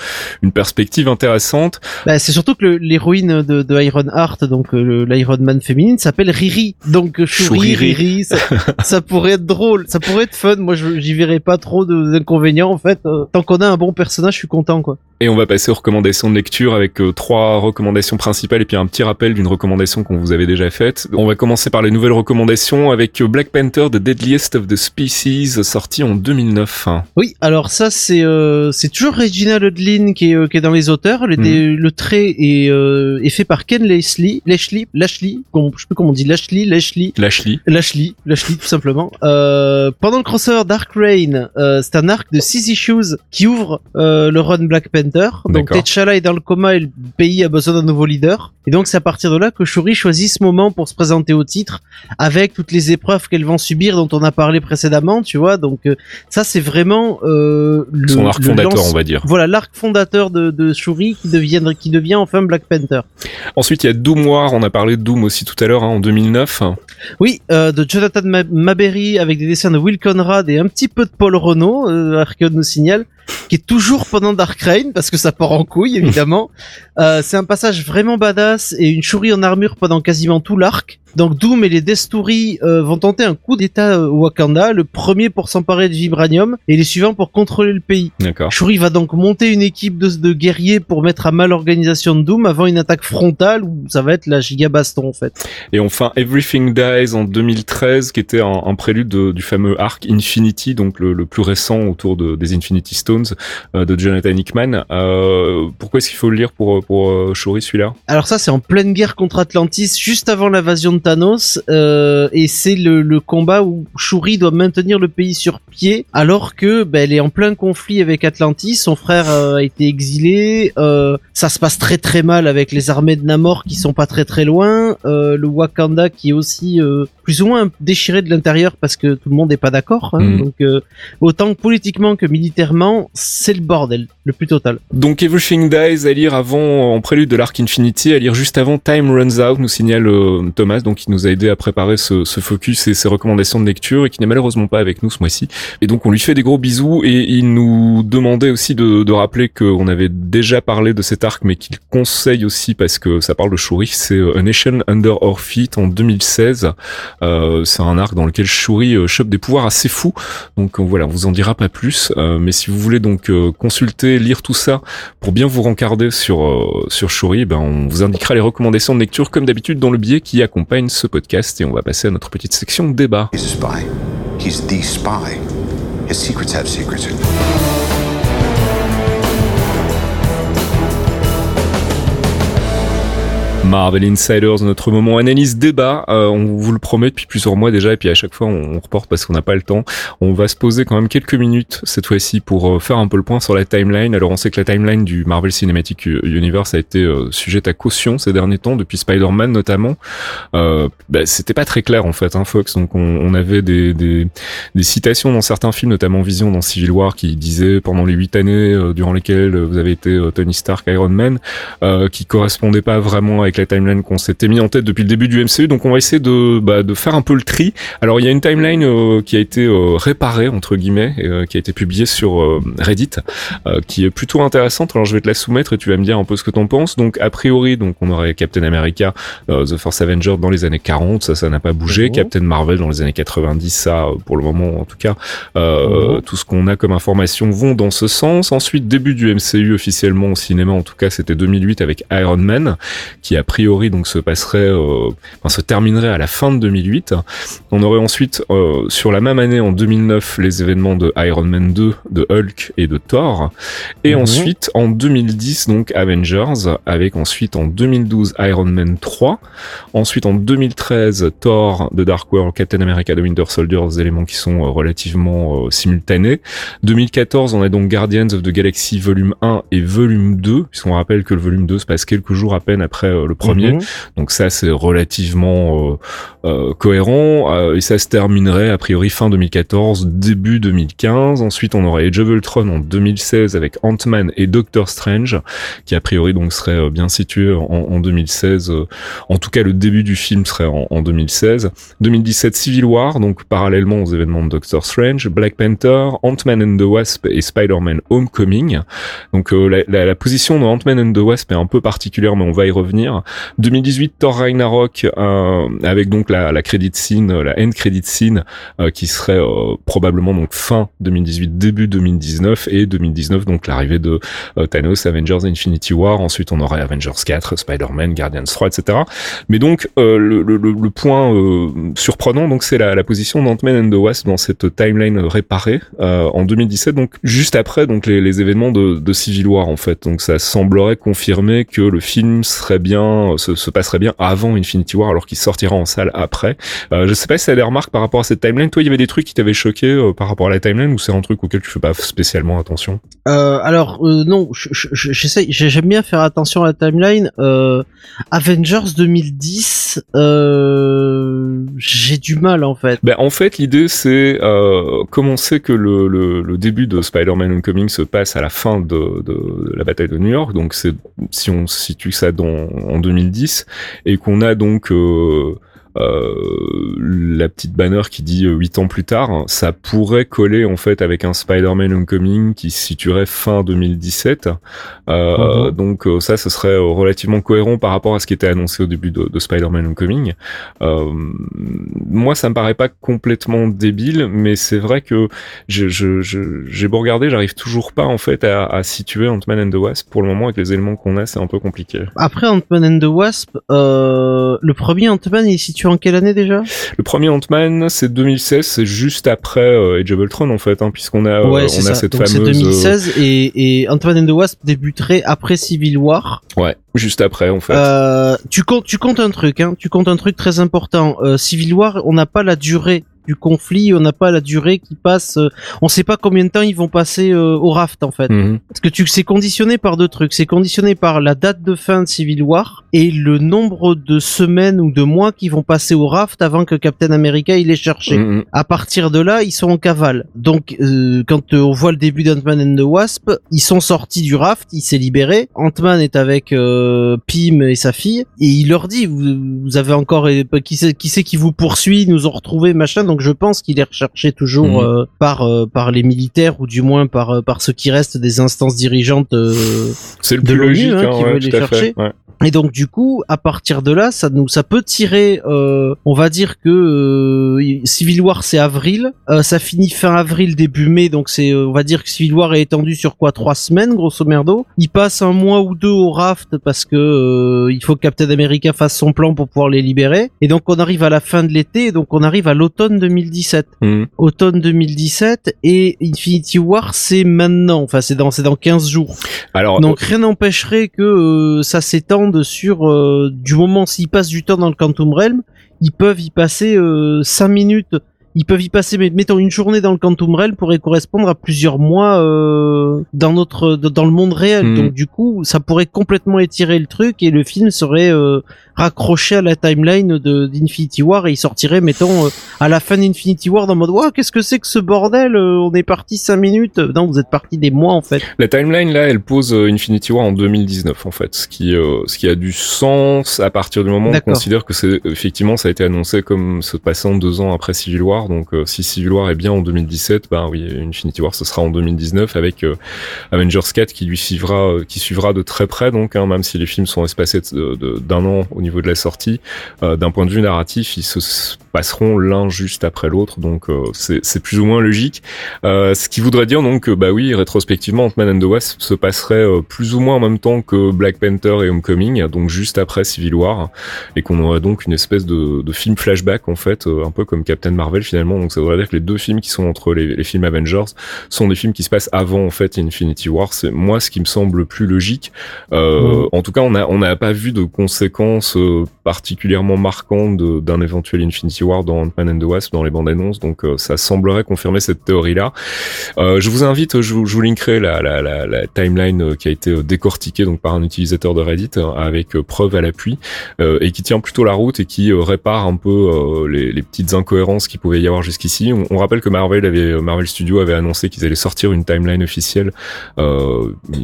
une perspective intéressante. Bah, c'est surtout que l'héroïne de, de Iron Heart, donc euh, l'Iron Man féminine, s'appelle Riri. Donc euh, Shuri, Shuriri. Riri, ça, ça pourrait être drôle, ça pourrait être fun. Moi, je- j'y verrais pas trop de- d'inconvénients en fait. Euh, tant qu'on a un bon personnage, je suis content quoi. Et on va passer aux recommandations de lecture avec euh, trois recommandations principales et puis un petit rappel d'une recommandation qu'on vous avait déjà faite. On va commencer par les nouvelles recommandations avec euh, Black Panther The Deadliest of the Species sorti en 2009. hein. Oui, alors ça c'est euh, c'est toujours Regina Ludlin qui est, qui est dans les auteurs. Le, Mhm. le trait est, est fait par Ken Leslie, Lashley, Lashley, comment- je sais plus comment on dit, Lashley, Lashley. Lashley. Lashley, Lashley tout simplement. Pendant le crossover Dark Reign, c'est un arc de 6 issues qui ouvre le run Black Panther. Donc. T'Challa est dans le et le pays a besoin d'un nouveau leader. Et donc c'est à partir de là que Shuri choisit ce moment pour se présenter au titre avec toutes les épreuves qu'elles vont subir dont on a parlé précédemment, tu vois. Donc euh, ça c'est vraiment euh, le Son arc fondateur, lance- on va dire. Voilà l'arc fondateur de, de Shuri qui devient qui devient enfin Black Panther. Ensuite, il y a Doom War. On a parlé de Doom aussi tout à l'heure, hein, en 2009. Oui, euh, de Jonathan Ma- Maberry avec des dessins de Will Conrad et un petit peu de Paul Renault, euh, Archeon nous signale, qui est toujours pendant Dark Reign parce que ça part en couille évidemment. Euh, c'est un passage vraiment badass et une chourie en armure pendant quasiment tout l'arc. Donc Doom et les Destouri euh, vont tenter un coup d'état euh, au Wakanda, le premier pour s'emparer du vibranium et les suivants pour contrôler le pays. D'accord. Shuri va donc monter une équipe de, de guerriers pour mettre à mal l'organisation de Doom avant une attaque frontale où ça va être la giga baston en fait. Et enfin, Everything Dies en 2013, qui était un, un prélude de- du fameux arc Infinity, donc le, le plus récent autour de, des Infinity Stones euh, de Jonathan Hickman. Euh, pourquoi est-ce qu'il faut le lire pour pour Shuri celui-là? Alors ça c'est en pleine guerre contre Atlantis, juste avant l'invasion de Thanos, euh, et c'est le, combat où Shuri doit maintenir le pays sur pied, alors que ben, elle est en plein conflit avec Atlantis, son frère euh, a été exilé, euh, ça se passe très très mal avec les armées de Namor qui sont pas très très loin, euh, le Wakanda qui est aussi euh, plus ou moins déchiré de l'intérieur parce que tout le monde n'est pas d'accord, hein. Mhm. donc euh, autant politiquement que militairement, c'est le bordel, le plus total. Donc Everything Dies à lire avant, en prélude de l'arc Infinity, à lire juste avant Time Runs Out, nous signale euh, Thomas, donc qui nous a aidé à préparer ce, ce focus et ses recommandations de lecture et qui n'est malheureusement pas avec nous ce mois-ci. Et donc on lui fait des gros bisous et il nous demandait aussi de, de rappeler qu'on avait déjà parlé de cet arc mais qu'il conseille aussi parce que ça parle de Shuri, c'est euh, A Nation Under Our Feet en 2016. Euh, c'est un arc dans lequel Shuri euh, chope des pouvoirs assez fous. Donc euh, voilà, on vous en dira pas plus. Mais si vous voulez donc consulter, lire tout ça pour bien vous rencarder sur sur Shuri, ben on vous indiquera les recommandations de lecture comme d'habitude dans le billet qui accompagne ce podcast et on va passer à notre petite section débat. He's a spy. He's the spy. His secrets have secrets. Marvel Insiders, notre moment analyse débat. Euh, on vous le promet depuis plusieurs mois déjà, et puis à chaque fois on, on reporte parce qu'on n'a pas le temps. On va se poser quand même quelques minutes cette fois-ci pour euh, faire un peu le point sur la timeline. Alors on sait que la timeline du Marvel Cinematic Universe a été euh, sujette à caution ces derniers temps, depuis Spider-Man notamment. Euh, bah, C'était pas très clair en fait, hein, Fox. Donc on, on avait des, des, des citations dans certains films, notamment Vision dans Civil War, qui disait pendant les huit années euh, durant lesquelles vous avez été euh, Tony Stark, Iron Man, qui correspondait pas vraiment avec la timeline qu'on s'était mis en tête depuis le début du MCU. Donc on va essayer de, bah, de faire un peu le tri. Alors il y a une timeline euh, qui a été euh, réparée entre guillemets, euh, qui a été publiée sur Reddit, qui est plutôt intéressante. Alors je vais te la soumettre et tu vas me dire un peu ce que t'en penses. Donc a priori, donc on aurait Captain America, The First Avenger dans les années 40, ça ça n'a pas bougé. Captain Marvel dans les années 90, ça pour le moment en tout cas, tout ce qu'on a comme information vont dans ce sens. Ensuite début du MCU officiellement au cinéma, en tout cas c'était 2008 avec Iron Man, qui a priori donc se passerait, euh, enfin se terminerait à la fin de 2008. On aurait ensuite euh, sur la même année en 2009 les événements de Iron Man 2, de Hulk et de Thor, et Mhm. ensuite en 2010 donc Avengers, avec ensuite en 2012 Iron Man 3, ensuite en 2013 Thor, The Dark World, Captain America, The Winter Soldier, des éléments qui sont euh, relativement euh, simultanés. 2014 on a donc Guardians of the Galaxy volume 1 et volume 2, puisqu'on rappelle que le volume 2 se passe quelques jours à peine après euh, le premier. Mhm. Donc ça, c'est relativement euh, euh, cohérent. euh, et ça se terminerait a priori fin 2014, début 2015. Ensuite, on aurait Age of Ultron en 2016 avec Ant-Man et Doctor Strange, qui a priori donc serait euh, bien situé en, en 2016. euh, en tout cas, le début du film serait en, en 2016. 2017, Civil War, donc parallèlement aux événements de Doctor Strange, Black Panther, Ant-Man and the Wasp et Spider-Man Homecoming. Donc euh, la, la- la position de Ant-Man and the Wasp est un peu particulière, mais on va y revenir. 2018 Thor Ragnarok euh, avec donc la, la credit scene, euh, la end credit scene euh, qui serait probablement donc fin 2018 début 2019 et 2019 donc l'arrivée de Thanos Avengers Infinity War. Ensuite on aurait Avengers 4 Spider-Man Guardians 3 etc mais donc le, le, le- point surprenant donc c'est la, la position d'Ant-Man and the Wasp dans cette timeline réparée en 2017 donc juste après donc les, les événements de, de Civil War en fait. Donc ça semblerait confirmer que le film serait bien bien, se, se passerait bien avant Infinity War, alors qu'il sortira en salle après. Euh, je sais pas si a des remarques par rapport à cette timeline. Toi, il y avait des trucs qui t'avaient choqué euh, par rapport à la timeline, ou c'est un truc auquel tu fais pas spécialement attention? Euh, alors euh, non, je- je- je- j'essaie, j'aime bien faire attention à la timeline. Euh, Avengers 2010, euh, j'ai du mal en fait. Ben, en fait, l'idée, c'est euh, comme on sait que le, le, le début de Spider-Man Homecoming se passe à la fin de, de la bataille de New York, donc c'est si on situe ça dans, en 2010, et qu'on a donc euh, la petite banner qui dit euh, huit ans plus tard, hein, ça pourrait coller en fait avec un Spider-Man Homecoming qui se situerait fin 2017. Euh, Mhm. Donc euh, ça, ce serait euh, relativement cohérent par rapport à ce qui était annoncé au début de, de Spider-Man Homecoming. Euh, moi, ça me paraît pas complètement débile, mais c'est vrai que je- je- je- j'ai beau regarder, j'arrive toujours pas en fait à, à situer Ant-Man and the Wasp. Pour le moment, avec les éléments qu'on a, c'est un peu compliqué. Après Ant-Man and the Wasp, euh, le premier Ant-Man est situé en quelle année déjà? Le premier Ant-Man, c'est 2016, c'est juste après euh, Age of Ultron en fait, hein, puisqu'on a, euh, c'est on a ça. cette Donc c'est fameuse, euh, 2016 et, et Ant-Man and the Wasp débuterait après Civil War. ouais, juste après en fait. Euh, tu comptes, tu comptes un truc, hein. Tu comptes un truc très important. Euh, Civil War, on n'a pas la durée du conflit, on n'a pas la durée qui passe. euh, on sait pas combien de temps ils vont passer euh, au raft en fait. Mhm. Parce que tu, c'est conditionné par deux trucs. C'est conditionné par la date de fin de Civil War et le nombre de semaines ou de mois qui vont passer au raft avant que Captain America il les cherché. Mhm. À partir de là, ils sont en cavale. Donc, euh, quand euh, on voit le début d'Ant-Man and the Wasp, ils sont sortis du raft, il s'est libéré. Ant-Man est avec Pym et sa fille, et il leur dit vous, vous avez encore qui c'est qui vous poursuit, ils nous ont retrouvés machin. Donc, je pense qu'il est recherché toujours Mhm. euh, par euh, par les militaires ou du moins par euh, par ceux qui restent des instances dirigeantes. C'est le de plus logique, hein, hein, qui ouais, veut les fait. chercher. Ouais. Et donc du coup, à partir de là, ça nous, ça peut tirer. euh, on va dire que euh, Civil War c'est avril, euh, ça finit fin avril début mai, donc c'est, euh, on va dire que Civil War est étendu sur quoi trois semaines grosso merdo. Il passe un mois ou deux au raft parce que euh, il faut que Captain America fasse son plan pour pouvoir les libérer. Et donc on arrive à la fin de l'été, donc on arrive à l'automne 2017 Mhm. automne 2017 et Infinity War c'est maintenant enfin c'est dans c'est dans 15 jours Alors, donc rien n'empêcherait que euh, ça s'étende sur euh, du moment s'ils passent du temps dans le Quantum Realm, ils peuvent y passer euh, 5 minutes. Ils peuvent y passer, mais mettons une journée dans le Quantum Realm pourrait correspondre à plusieurs mois euh, dans notre dans le monde réel. Mhm. Donc du coup, ça pourrait complètement étirer le truc et le film serait euh, raccroché à la timeline de d'Infinity War et il sortirait, mettons, euh, à la fin d'Infinity War dans mode Ouah, qu'est-ce que c'est que ce bordel Euh, On est parti 5 minutes. Non, vous êtes parti des mois en fait. La timeline là, elle pose euh, Infinity War en 2019 en fait, ce qui ce qui a du sens à partir du moment où on considère que c'est effectivement ça a été annoncé comme se passant deux ans après Civil War. Donc si Civil War est bien en 2017, ben oui, Infinity War ce sera en 2019 avec Avengers 4 qui lui suivra qui suivra de très près donc hein, même si les films sont espacés d'un an au niveau de la sortie, euh, d'un point de vue narratif, ils se passeront l'un juste après l'autre. Donc euh, c'est plus ou moins logique. Euh, ce qui voudrait dire donc que bah oui, rétrospectivement, Ant-Man and the Wasp se passerait plus ou moins en même temps que Black Panther et Homecoming, donc juste après Civil War, et qu'on aurait donc une espèce de, de film flashback en fait, un peu comme Captain Marvel finalement. Donc ça voudrait dire que les deux films qui sont entre les, les films Avengers sont des films qui se passent avant en fait Infinity War. C'est moi ce qui me semble le plus logique. Euh, En tout cas, on n'a pas vu de conséquences euh, particulièrement marquantes de- d'un éventuel Infinity War dans Ant-Man and the Wasp dans les bandes annonces. Donc euh, ça semblerait confirmer cette théorie là. Euh, je vous invite, je vous, linkerai la, timeline qui a été décortiquée donc par un utilisateur de Reddit avec preuve à l'appui et qui tient plutôt la route et qui répare un peu les, petites incohérences qu'il pouvait y avoir jusqu'ici. On, rappelle que Marvel avait Marvel Studios avait annoncé qu'ils allaient sortir une timeline officielle.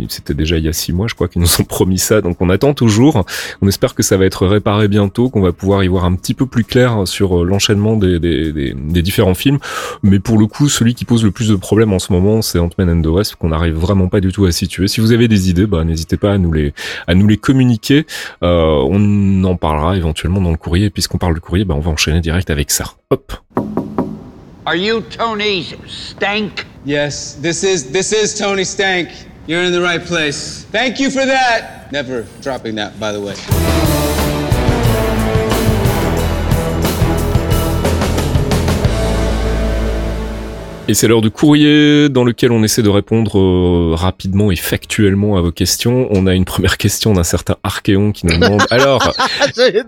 C'était déjà il y a six mois, je crois qu'ils nous ont promis ça. Donc on attend toujours. On espère que ça va être réparé bientôt, qu'on va pouvoir y voir un petit peu plus clair sur euh, l'enchaînement des, des, des, des différents films. Mais pour le coup, celui qui pose le plus de problèmes en ce moment, c'est Ant-Man and the Wasp, qu'on n'arrive vraiment pas du tout à situer. Si vous avez des idées, bah, n'hésitez pas à nous les, à nous les communiquer. Euh, on en parlera éventuellement dans le courrier. Et puisqu'on parle du courrier, bah, on va enchaîner direct avec ça. Hop. Are you Tony Stank? Yes, this is this is Tony Stank. You're in the right place. Thank you for that. Never dropping that, by the way. Et c'est l'heure du courrier dans lequel on essaie de répondre euh, rapidement et factuellement à vos questions. On a une première question d'un certain Archeon qui nous demande alors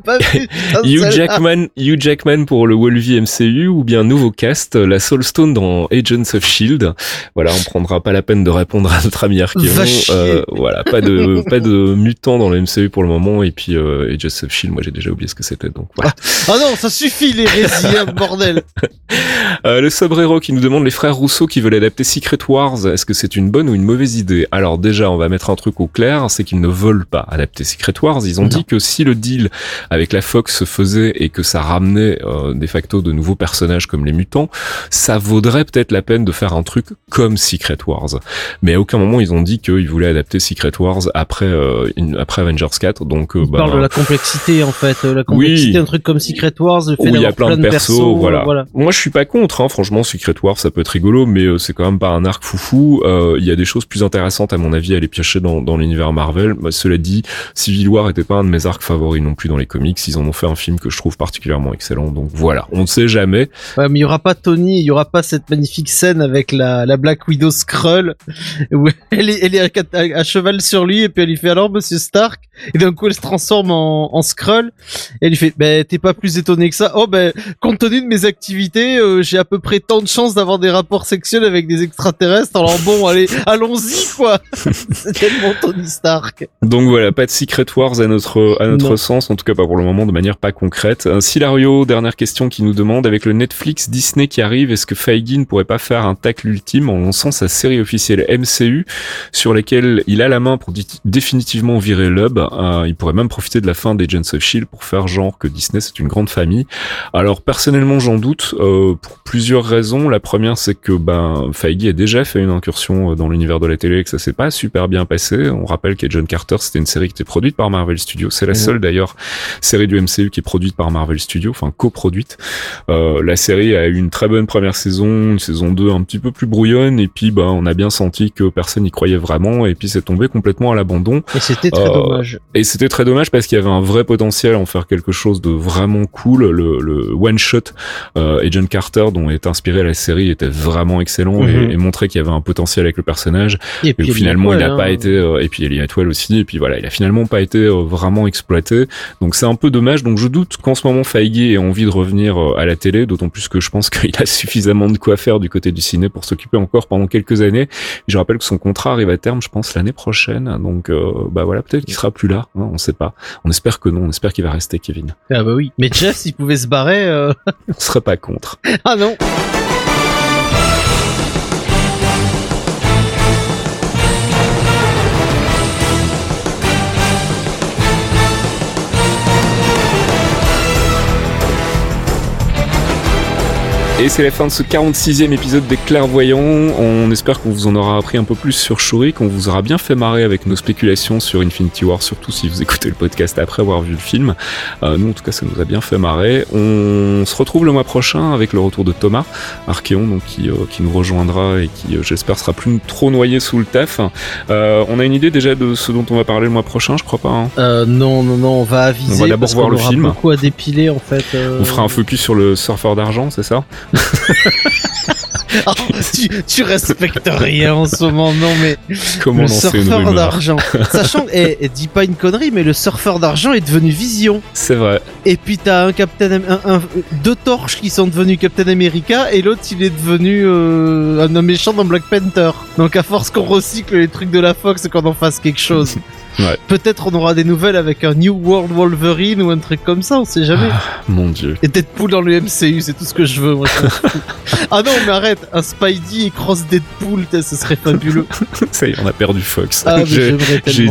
pas vu. Hugh. Jackman, Hugh Jackman pour le Wolvie MCU ou bien nouveau cast, la Soul Stone dans Agents of Shield. Voilà, on prendra pas la peine de répondre à notre ami chier. Euh, voilà, pas de pas de mutants dans le MCU pour le moment et puis euh, Agents of Shield, moi j'ai déjà oublié ce que c'était donc voilà. Ah non, ça suffit les récits, bordel. Euh, le Sobrero qui nous demande les frères Rousseau qui veulent adapter Secret Wars, est-ce que c'est une bonne ou une mauvaise idée? Alors déjà, on va mettre un truc au clair, c'est qu'ils ne veulent pas adapter Secret Wars. Ils ont Non. dit que si le deal avec la Fox se faisait et que ça ramenait euh, de facto de nouveaux personnages comme les mutants, ça vaudrait peut-être la peine de faire un truc comme Secret Wars. Mais à aucun moment ils ont dit qu'ils voulaient adapter Secret Wars après euh, une- après Avengers 4. Donc euh, bah, parle de la complexité en fait, euh, la complexité, Oui. un truc comme Secret Wars, le fait où il y a plein de persos, voilà. voilà. Moi, je suis pas contre, hein. franchement, Secret War, ça peut être rigolo, mais euh, c'est quand même pas un arc foufou. Euh, Il y a des choses plus intéressantes, à mon avis, à aller piocher dans, dans l'univers Marvel. Bah, cela dit, Civil War était pas un de mes arcs favoris non plus dans les comics. Ils en ont fait un film que je trouve particulièrement excellent. Donc voilà, on ne sait jamais. Ouais, mais il y aura pas Tony, il y aura pas cette magnifique scène avec la, la Black Widow Skrull où elle est, elle est à cheval sur lui et puis elle lui fait alors Monsieur Stark et d'un coup elle se transforme en, en Skrull. Et elle lui fait ben t'es pas plus étonné que ça. Oh ben compte tenu de mes activités euh, j'ai à peu près tant de chances d'avoir des rapports sexuels avec des extraterrestres. Alors bon allez allons-y quoi. C'est tellement Tony Stark. Donc voilà, pas de Secret Wars à notre à notre Non. sens, en tout cas pas pour le moment, de manière pas concrète. Un Silario, dernière question qui nous demande avec le Netflix Disney qui arrive, est-ce que Feige ne pourrait pas faire un tacle ultime en lançant sa série officielle MCU sur laquelle il a la main pour définitivement virer l'hub Euh, Il pourrait même profiter de la fin d'Agents of Shield pour faire genre que Disney c'est une grande famille. Alors personnellement j'en doute euh, pour plusieurs raisons. La première c'est que ben Feige a déjà fait une incursion euh, dans l'univers de la télé et que ça s'est pas super bien passé. On rappelle qu'Agent Carter c'était une série qui était produite par Marvel Studios. C'est la Mhm. seule d'ailleurs série du MCU qui est produite par Marvel Studios, enfin coproduite. Euh, la série a eu une très bonne première saison, une saison 2 un petit peu plus brouillonne et puis ben on a bien senti que personne n'y croyait vraiment et puis c'est tombé complètement à l'abandon. et c'était très Euh, dommage Et c'était très dommage parce qu'il y avait un vrai potentiel à en faire quelque chose de vraiment cool. Le, le one shot euh, Agent Carter dont est inspiré la série était vraiment excellent Mhm. et, et montrait qu'il y avait un potentiel avec le personnage. et Et puis finalement, il n'a hein. pas été. euh, et puis Ellie Atwell aussi. Et puis voilà, il a finalement pas été euh, vraiment exploité. Donc c'est un peu dommage. Donc je doute qu'en ce moment Feige ait envie de revenir euh, à la télé. D'autant plus que je pense qu'il a suffisamment de quoi faire du côté du ciné pour s'occuper encore pendant quelques années. Je rappelle que son contrat arrive à terme, je pense l'année prochaine. Donc euh, bah voilà, peut-être qu'il sera plus là. hein, on sait pas. On espère que non. On espère qu'il va rester Kevin. ah bah oui mais Jeff s'il pouvait se barrer euh, On serait pas contre. ah non Et c'est la fin de ce 46e épisode des Clairvoyants. On espère qu'on vous en aura appris un peu plus sur Shuri, qu'on vous aura bien fait marrer avec nos spéculations sur Infinity War, surtout si vous écoutez le podcast après avoir vu le film. Euh, nous, en tout cas, ça nous a bien fait marrer. On se retrouve le mois prochain avec le retour de Thomas Archeon, donc qui, euh, qui nous rejoindra et qui, euh, j'espère, sera plus trop noyé sous le taf. Euh, on a une idée déjà de ce dont on va parler le mois prochain, je crois pas. hein Euh, non, non, non, on va aviser. On va d'abord voir qu'on le aura film. beaucoup à dépiler en fait. On fera un focus sur le surfeur d'argent, c'est ça? Ah, tu, tu respectes rien en ce moment, non mais Comment le surfeur d'argent. Sachant, et, et dis pas une connerie, mais le surfeur d'argent est devenu Vision. C'est vrai. Et puis t'as un Captain, Am- un, un- deux torches qui sont devenus Captain America, et l'autre il est devenu euh, un homme méchant dans Black Panther. Donc à force qu'on recycle les trucs de la Fox et qu'on en fasse quelque chose. Ouais. Peut-être on aura des nouvelles avec un New World Wolverine ou un truc comme ça, on sait jamais. Mon dieu. Et Deadpool dans le MCU, c'est tout ce que je veux, moi. ah non, mais arrête, un Spidey et cross Deadpool, ce serait fabuleux. Ça y est, on a perdu Fox. Ah, J'ai-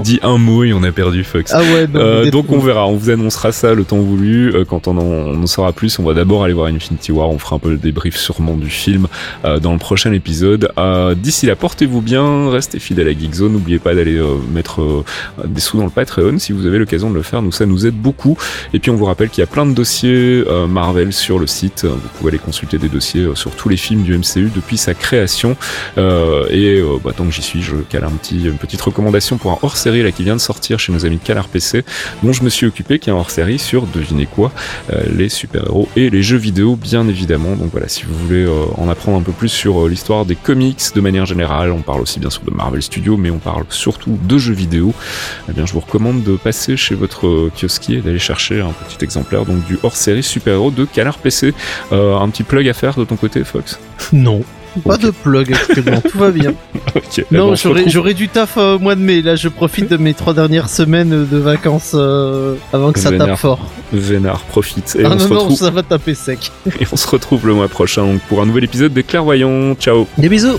dit un mot et on a perdu Fox. Ah ouais, non, Euh, donc on verra, on vous annoncera ça le temps voulu. Euh, quand on en, on en saura plus, on va d'abord aller voir Infinity War. On fera un peu le débrief sûrement du film euh, dans le prochain épisode. D'ici là, portez-vous bien, restez fidèles à Geekzone. N'oubliez pas d'aller mettre des sous dans le Patreon si vous avez l'occasion de le faire. Nous, ça nous aide beaucoup. Et puis on vous rappelle qu'il y a plein de dossiers euh, Marvel sur le site. Vous pouvez aller consulter des dossiers euh, sur tous les films du MCU depuis sa création. Euh, et euh, bah, tant que j'y suis, je cale un petit, une petite recommandation pour un hors-série là qui vient de sortir chez nos amis de Canard PC, dont je me suis occupé, qui est un hors-série sur, devinez quoi, euh, les super-héros et les jeux vidéo, bien évidemment. Donc voilà, si vous voulez euh, en apprendre un peu plus sur euh, l'histoire des comics de manière générale, on parle aussi bien sûr de Marvel Studios, mais on parle surtout de jeux vidéo. Eh bien, je vous recommande de passer chez votre kiosquier et d'aller chercher un petit exemplaire donc du hors-série super-héros de Canard PC. Euh, un petit plug à faire de ton côté, Fox? Non. Pas de plug actuellement, tout va bien. Ok. Eh ben, Non, on se j'aurais retrouve- j'aurais du taf euh, au mois de mai. Là, je profite de mes trois dernières semaines de vacances euh, avant que ça tape fort. Vénard, profite. Et, ah on se non, non, retrouve, ça va taper sec. et on se retrouve le mois prochain donc, pour un nouvel épisode des Clairvoyants. Ciao Des bisous.